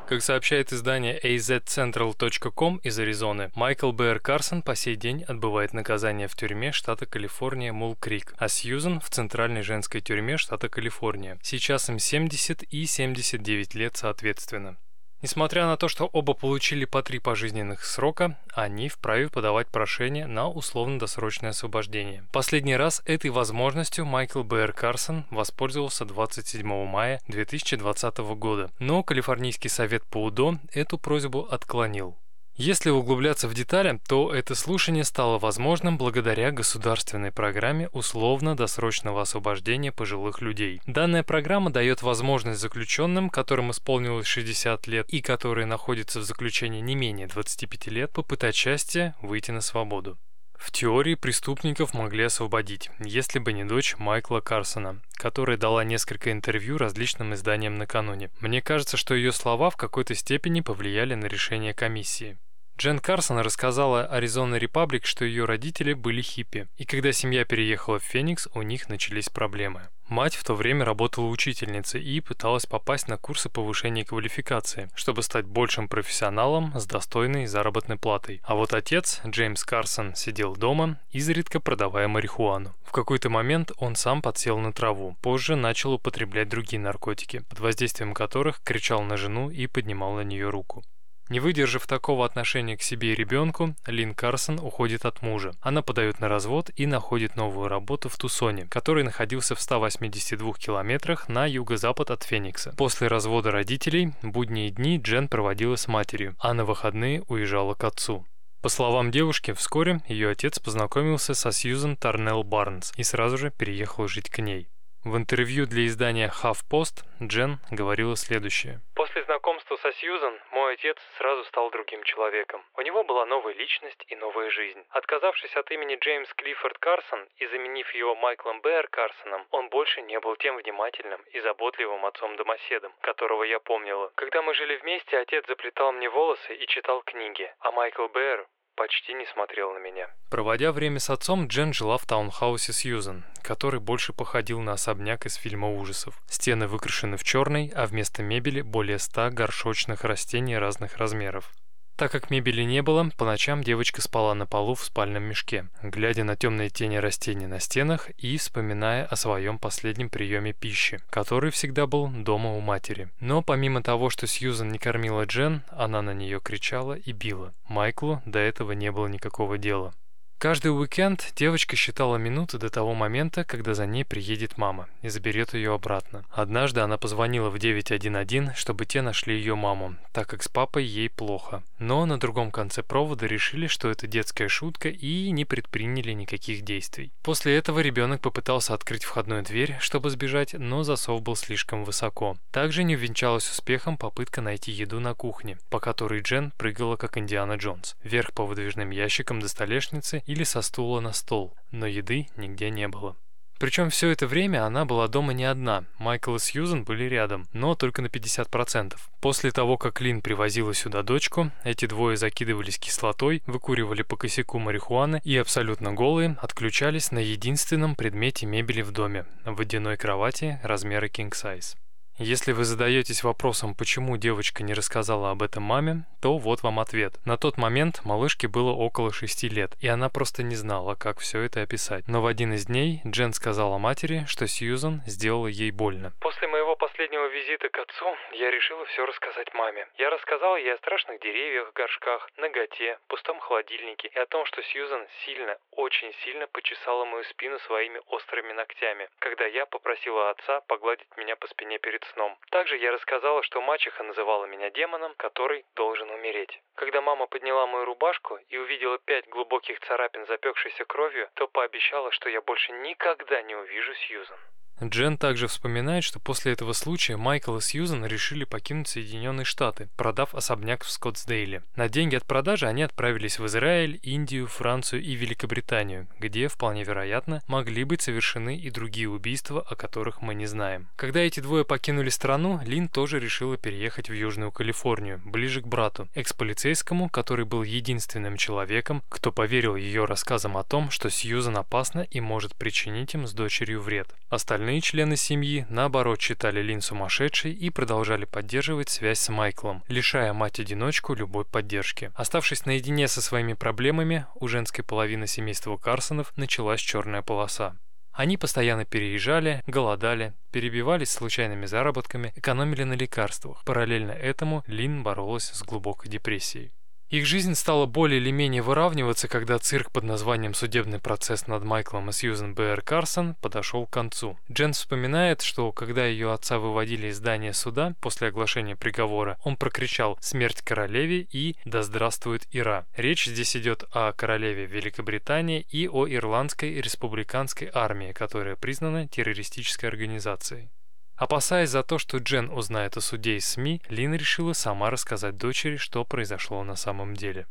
Как сообщает издание azcentral.com из Аризоны, Майкл Бэр Карсон по сей день отбывает наказание в тюрьме штата Калифорния Мул-Крик, а Сьюзен в центральной женской тюрьме штата Калифорния. Сейчас им 70 и 79 лет соответственно. Несмотря на то, что оба получили по три пожизненных срока, они вправе подавать прошение на условно-досрочное освобождение. Последний раз этой возможностью Майкл Бэр Карсон воспользовался 27 мая 2020 года, но Калифорнийский совет по УДО эту просьбу отклонил. Если углубляться в детали, то это слушание стало возможным благодаря государственной программе условно-досрочного освобождения пожилых людей. Данная программа дает возможность заключенным, которым исполнилось 60 лет и которые находятся в заключении не менее 25 лет, попытать счастье выйти на свободу. В теории преступников могли освободить, если бы не дочь Майкла Карсона, которая дала несколько интервью различным изданиям накануне. Мне кажется, что ее слова в какой-то степени повлияли на решение комиссии. Джен Карсон рассказала Arizona Republic, что ее родители были хиппи, и когда семья переехала в Феникс, у них начались проблемы. Мать в то время работала учительницей и пыталась попасть на курсы повышения квалификации, чтобы стать большим профессионалом с достойной заработной платой. А вот отец, Джеймс Карсон, сидел дома, изредка продавая марихуану. В какой-то момент он сам подсел на траву, позже начал употреблять другие наркотики, под воздействием которых кричал на жену и поднимал на нее руку. Не выдержав такого отношения к себе и ребенку, Лин Карсон уходит от мужа. Она подает на развод и находит новую работу в Тусоне, который находился в 182 километрах на юго-запад от Феникса. После развода родителей, будние дни Джен проводила с матерью, а на выходные уезжала к отцу. По словам девушки, вскоре ее отец познакомился со Сьюзен Тарнелл Барнс и сразу же переехал жить к ней. В интервью для издания HuffPost Джен говорила следующее.
После знакомства со Сьюзан мой отец сразу стал другим человеком. У него была новая личность и новая жизнь. Отказавшись от имени Джеймс Клиффорд Карсон и заменив его Майклом Бэр Карсоном, он больше не был тем внимательным и заботливым отцом-домоседом, которого я помнила. Когда мы жили вместе, отец заплетал мне волосы и читал книги, а Майкл Бэр почти не смотрел на меня.
Проводя время с отцом, Джен жила в таунхаусе Сьюзен, который больше походил на особняк из фильма ужасов. Стены выкрашены в черный, а вместо мебели более ста горшочных растений разных размеров. Так как мебели не было, по ночам девочка спала на полу в спальном мешке, глядя на темные тени растений на стенах и вспоминая о своем последнем приеме пищи, который всегда был дома у матери. Но помимо того, что Сьюзан не кормила Джен, она на нее кричала и била. Майклу до этого не было никакого дела. Каждый уикенд девочка считала минуты до того момента, когда за ней приедет мама и заберет ее обратно. Однажды она позвонила в 911, чтобы те нашли ее маму, так как с папой ей плохо. Но на другом конце провода решили, что это детская шутка и не предприняли никаких действий. После этого ребенок попытался открыть входную дверь, чтобы сбежать, но засов был слишком высоко. Также не увенчалась успехом попытка найти еду на кухне, по которой Джен прыгала как Индиана Джонс, вверх по выдвижным ящикам до столешницы или со стула на стол, но еды нигде не было. Причем все это время она была дома не одна. Майкл и Сьюзен были рядом, но только на 50%. После того, как Лин привозила сюда дочку, эти двое закидывались кислотой, выкуривали по косяку марихуаны и абсолютно голые отключались на единственном предмете мебели в доме – водяной кровати размера king size. Если вы задаетесь вопросом, почему девочка не рассказала об этом маме, то вот вам ответ. На тот момент малышке было около 6 лет, и она просто не знала, как все это описать. Но в один из дней Джен сказала матери, что Сьюзан сделала ей больно.
После моего последнего визита к отцу я решила все рассказать маме. Я рассказала ей о страшных деревьях, горшках, ноготе, пустом холодильнике и о том, что Сьюзан сильно, очень сильно почесала мою спину своими острыми ногтями, когда я попросила отца погладить меня по спине перед сном. Также я рассказала, что мачеха называла меня демоном, который должен умереть. Когда мама подняла мою рубашку и увидела пять глубоких царапин, запекшейся кровью, то пообещала, что я больше никогда не увижу Сьюзан.
Джен также вспоминает, что после этого случая Майкл и Сьюзан решили покинуть Соединенные Штаты, продав особняк в Скоттсдейле. На деньги от продажи они отправились в Израиль, Индию, Францию и Великобританию, где, вполне вероятно, могли быть совершены и другие убийства, о которых мы не знаем. Когда эти двое покинули страну, Лин тоже решила переехать в Южную Калифорнию, ближе к брату, экс-полицейскому, который был единственным человеком, кто поверил ее рассказам о том, что Сьюзан опасна и может причинить им с дочерью вред. Остальные Остальные члены семьи, наоборот, считали Лин сумасшедшей и продолжали поддерживать связь с Майклом, лишая мать-одиночку любой поддержки. Оставшись наедине со своими проблемами, у женской половины семейства Карсонов началась черная полоса. Они постоянно переезжали, голодали, перебивались случайными заработками, экономили на лекарствах. Параллельно этому Лин боролась с глубокой депрессией. Их жизнь стала более или менее выравниваться, когда цирк под названием «Судебный процесс над Майклом и Сьюзен Б.Р. Карсон» подошел к концу. Джен вспоминает, что когда ее отца выводили из здания суда после оглашения приговора, он прокричал «Смерть королеве» и «Да здравствует Ира». Речь здесь идет о королеве Великобритании и о Ирландской республиканской армии, которая признана террористической организацией. Опасаясь за то, что Джен узнает о суде из СМИ, Лин решила сама рассказать дочери, что произошло на самом деле.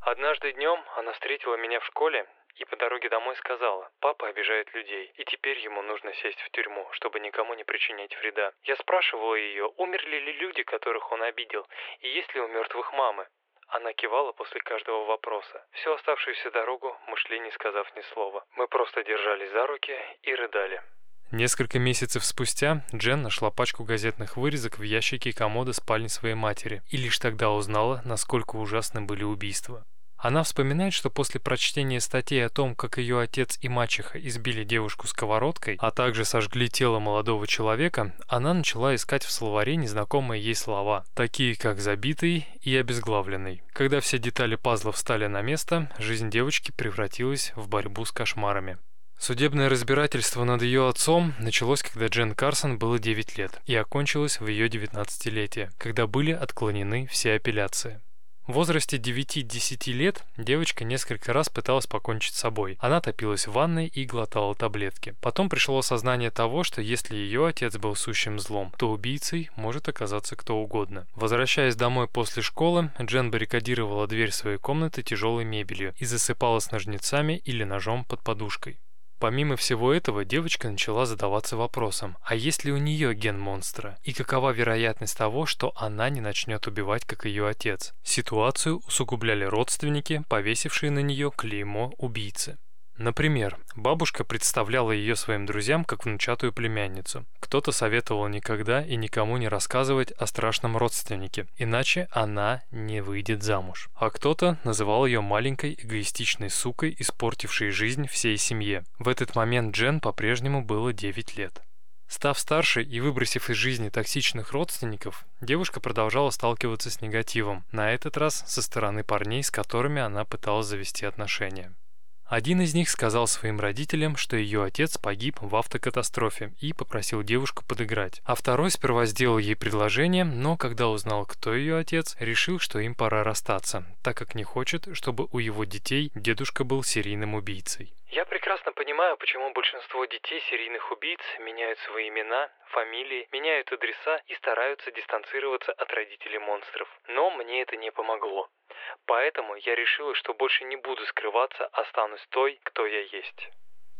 Однажды днем она встретила меня в школе и по дороге домой сказала, папа обижает людей, и теперь ему нужно сесть в тюрьму, чтобы никому не причинять вреда. Я спрашивала ее, умерли ли люди, которых он обидел, и есть ли у мертвых мамы. Она кивала после каждого вопроса. Всю оставшуюся дорогу мы шли, не сказав ни слова. Мы просто держались за руки и рыдали.
Несколько месяцев спустя Джен нашла пачку газетных вырезок в ящике комода спальни своей матери и лишь тогда узнала, насколько ужасны были убийства. Она вспоминает, что после прочтения статей о том, как ее отец и мачеха избили девушку сковородкой, а также сожгли тело молодого человека, она начала искать в словаре незнакомые ей слова, такие как «забитый» и «обезглавленный». Когда все детали пазла встали на место, жизнь девочки превратилась в борьбу с кошмарами. Судебное разбирательство над ее отцом началось, когда Джен Карсон было 9 лет и окончилось в ее 19-летие, когда были отклонены все апелляции. В возрасте 9-10 лет девочка несколько раз пыталась покончить с собой. Она топилась в ванной и глотала таблетки. Потом пришло осознание того, что если ее отец был сущим злом, то убийцей может оказаться кто угодно. Возвращаясь домой после школы, Джен баррикадировала дверь своей комнаты тяжелой мебелью и засыпала с ножницами или ножом под подушкой. Помимо всего этого, девочка начала задаваться вопросом, а есть ли у нее ген монстра? И какова вероятность того, что она не начнет убивать, как ее отец? Ситуацию усугубляли родственники, повесившие на нее клеймо убийцы. Например, бабушка представляла ее своим друзьям как внучатую племянницу. Кто-то советовал никогда и никому не рассказывать о страшном родственнике, иначе она не выйдет замуж. А кто-то называл ее маленькой эгоистичной сукой, испортившей жизнь всей семье. В этот момент Джен по-прежнему было 9 лет. Став старше и выбросив из жизни токсичных родственников, девушка продолжала сталкиваться с негативом, на этот раз со стороны парней, с которыми она пыталась завести отношения. Один из них сказал своим родителям, что ее отец погиб в автокатастрофе и попросил девушку подыграть. А второй сперва сделал ей предложение, но когда узнал, кто ее отец, решил, что им пора расстаться, так как не хочет, чтобы у его детей дедушка был серийным убийцей.
Я прекрасно понимаю, почему большинство детей серийных убийц меняют свои имена, фамилии, меняют адреса и стараются дистанцироваться от родителей монстров. Но мне это не помогло. Поэтому я решила, что больше не буду скрываться, останусь той, кто я есть.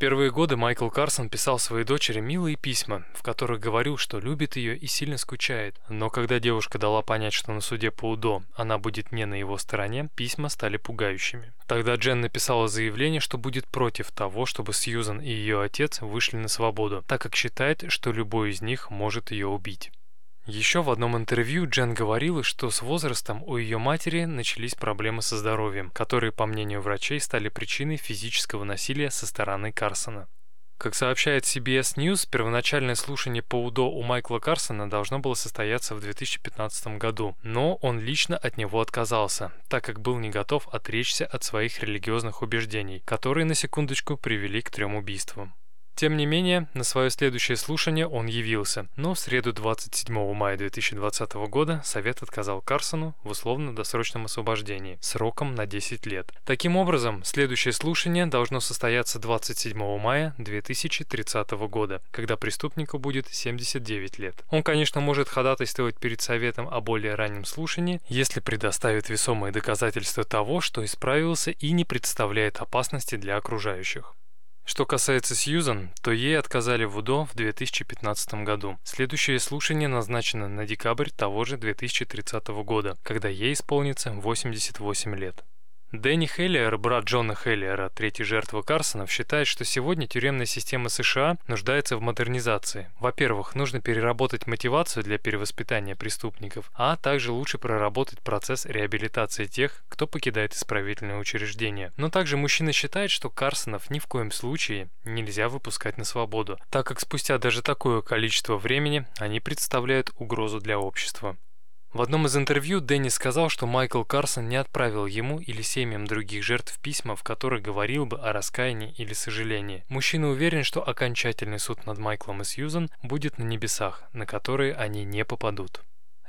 Первые годы Майкл Карсон писал своей дочери милые письма, в которых говорил, что любит ее и сильно скучает. Но когда девушка дала понять, что на суде по УДО она будет не на его стороне, письма стали пугающими. Тогда Джен написала заявление, что будет против того, чтобы Сьюзан и ее отец вышли на свободу, так как считает, что любой из них может ее убить. Еще в одном интервью Джен говорила, что с возрастом у ее матери начались проблемы со здоровьем, которые, по мнению врачей, стали причиной физического насилия со стороны Карсона. Как сообщает CBS News, первоначальное слушание по УДО у Майкла Карсона должно было состояться в 2015 году, но он лично от него отказался, так как был не готов отречься от своих религиозных убеждений, которые, на секундочку, привели к трем убийствам. Тем не менее, на свое следующее слушание он явился, но в среду 27 мая 2020 года Совет отказал Карсону в условно-досрочном освобождении сроком на 10 лет. Таким образом, следующее слушание должно состояться 27 мая 2030 года, когда преступнику будет 79 лет. Он, конечно, может ходатайствовать перед Советом о более раннем слушании, если предоставит весомые доказательства того, что исправился и не представляет опасности для окружающих. Что касается Сьюзан, то ей отказали в УДО в 2015 году. Следующее слушание назначено на декабрь того же 2030 года, когда ей исполнится 88 лет. Дэнни Хеллиер, брат Джона Хеллиера, третьей жертвы Карсонов, считает, что сегодня тюремная система США нуждается в модернизации. Во-первых, нужно переработать мотивацию для перевоспитания преступников, а также лучше проработать процесс реабилитации тех, кто покидает исправительное учреждение. Но также мужчина считает, что Карсонов ни в коем случае нельзя выпускать на свободу, так как спустя даже такое количество времени они представляют угрозу для общества. В одном из интервью Дэнни сказал, что Майкл Карсон не отправил ему или семьям других жертв письма, в которых говорил бы о раскаянии или сожалении. Мужчина уверен, что окончательный суд над Майклом и Сьюзан будет на небесах, на которые они не попадут.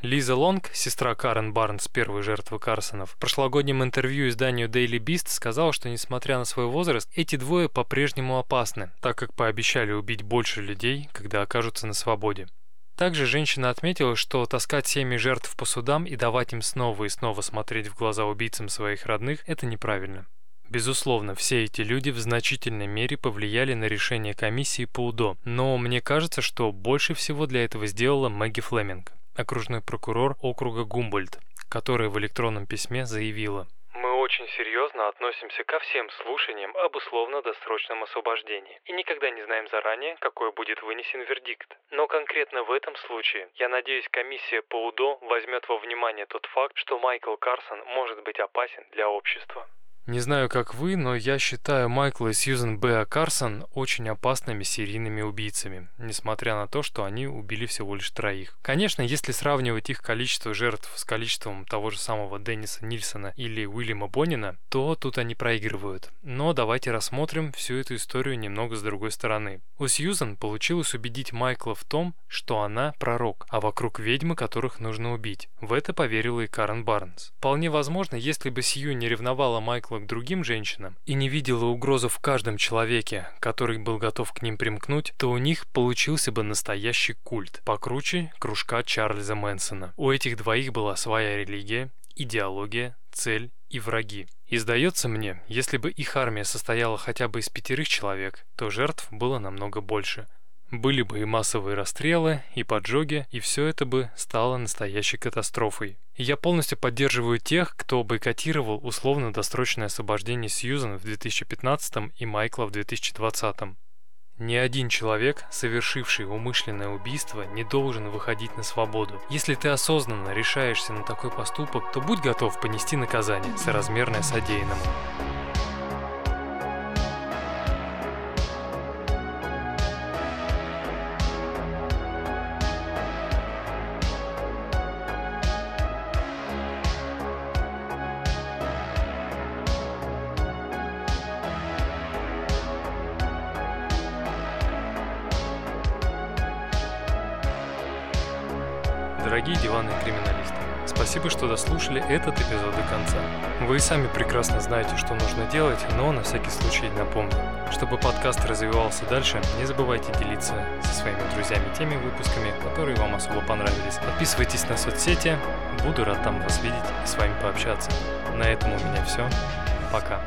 Лиза Лонг, сестра Карен Барнс, первой жертвы Карсонов, в прошлогоднем интервью изданию Daily Beast сказала, что несмотря на свой возраст, эти двое по-прежнему опасны, так как пообещали убить больше людей, когда окажутся на свободе. Также женщина отметила, что таскать семьи жертв по судам и давать им снова и снова смотреть в глаза убийцам своих родных – это неправильно. Безусловно, все эти люди в значительной мере повлияли на решение комиссии по УДО, но мне кажется, что больше всего для этого сделала Мэгги Флеминг, окружной прокурор округа Гумбольд, которая в электронном письме заявила –
очень серьезно относимся ко всем слушаниям об условно-досрочном освобождении и никогда не знаем заранее, какой будет вынесен вердикт. Но конкретно в этом случае, я надеюсь, комиссия по УДО возьмет во внимание тот факт, что Майкл Карсон может быть опасен для общества.
Не знаю, как вы, но я считаю Майкла и Сьюзен Б. Карсон очень опасными серийными убийцами, несмотря на то, что они убили всего лишь троих. Конечно, если сравнивать их количество жертв с количеством того же самого Денниса Нильсона или Уильяма Боннина, то тут они проигрывают. Но давайте рассмотрим всю эту историю немного с другой стороны. У Сьюзен получилось убедить Майкла в том, что она пророк, а вокруг ведьмы, которых нужно убить. В это поверила и Карен Барнс. Вполне возможно, если бы Сью не ревновала Майкла привыкла к другим женщинам и не видела угрозу в каждом человеке, который был готов к ним примкнуть, то у них получился бы настоящий культ, покруче кружка Чарльза Мэнсона. У этих двоих была своя религия, идеология, цель и враги. И сдается мне, если бы их армия состояла хотя бы из пятерых человек, то жертв было намного больше. Были бы и массовые расстрелы, и поджоги, и все это бы стало настоящей катастрофой. Я полностью поддерживаю тех, кто бойкотировал условно-досрочное освобождение Сьюзан в 2015 и Майкла в 2020. Ни один человек, совершивший умышленное убийство, не должен выходить на свободу. Если ты осознанно решаешься на такой поступок, то будь готов понести наказание, соразмерное содеянному. Дослушали этот эпизод до конца. Вы сами прекрасно знаете, что нужно делать, но на всякий случай напомню. Чтобы подкаст развивался дальше, не забывайте делиться со своими друзьями теми выпусками, которые вам особо понравились. Подписывайтесь на соцсети, буду рад там вас видеть и с вами пообщаться. На этом у меня все. Пока.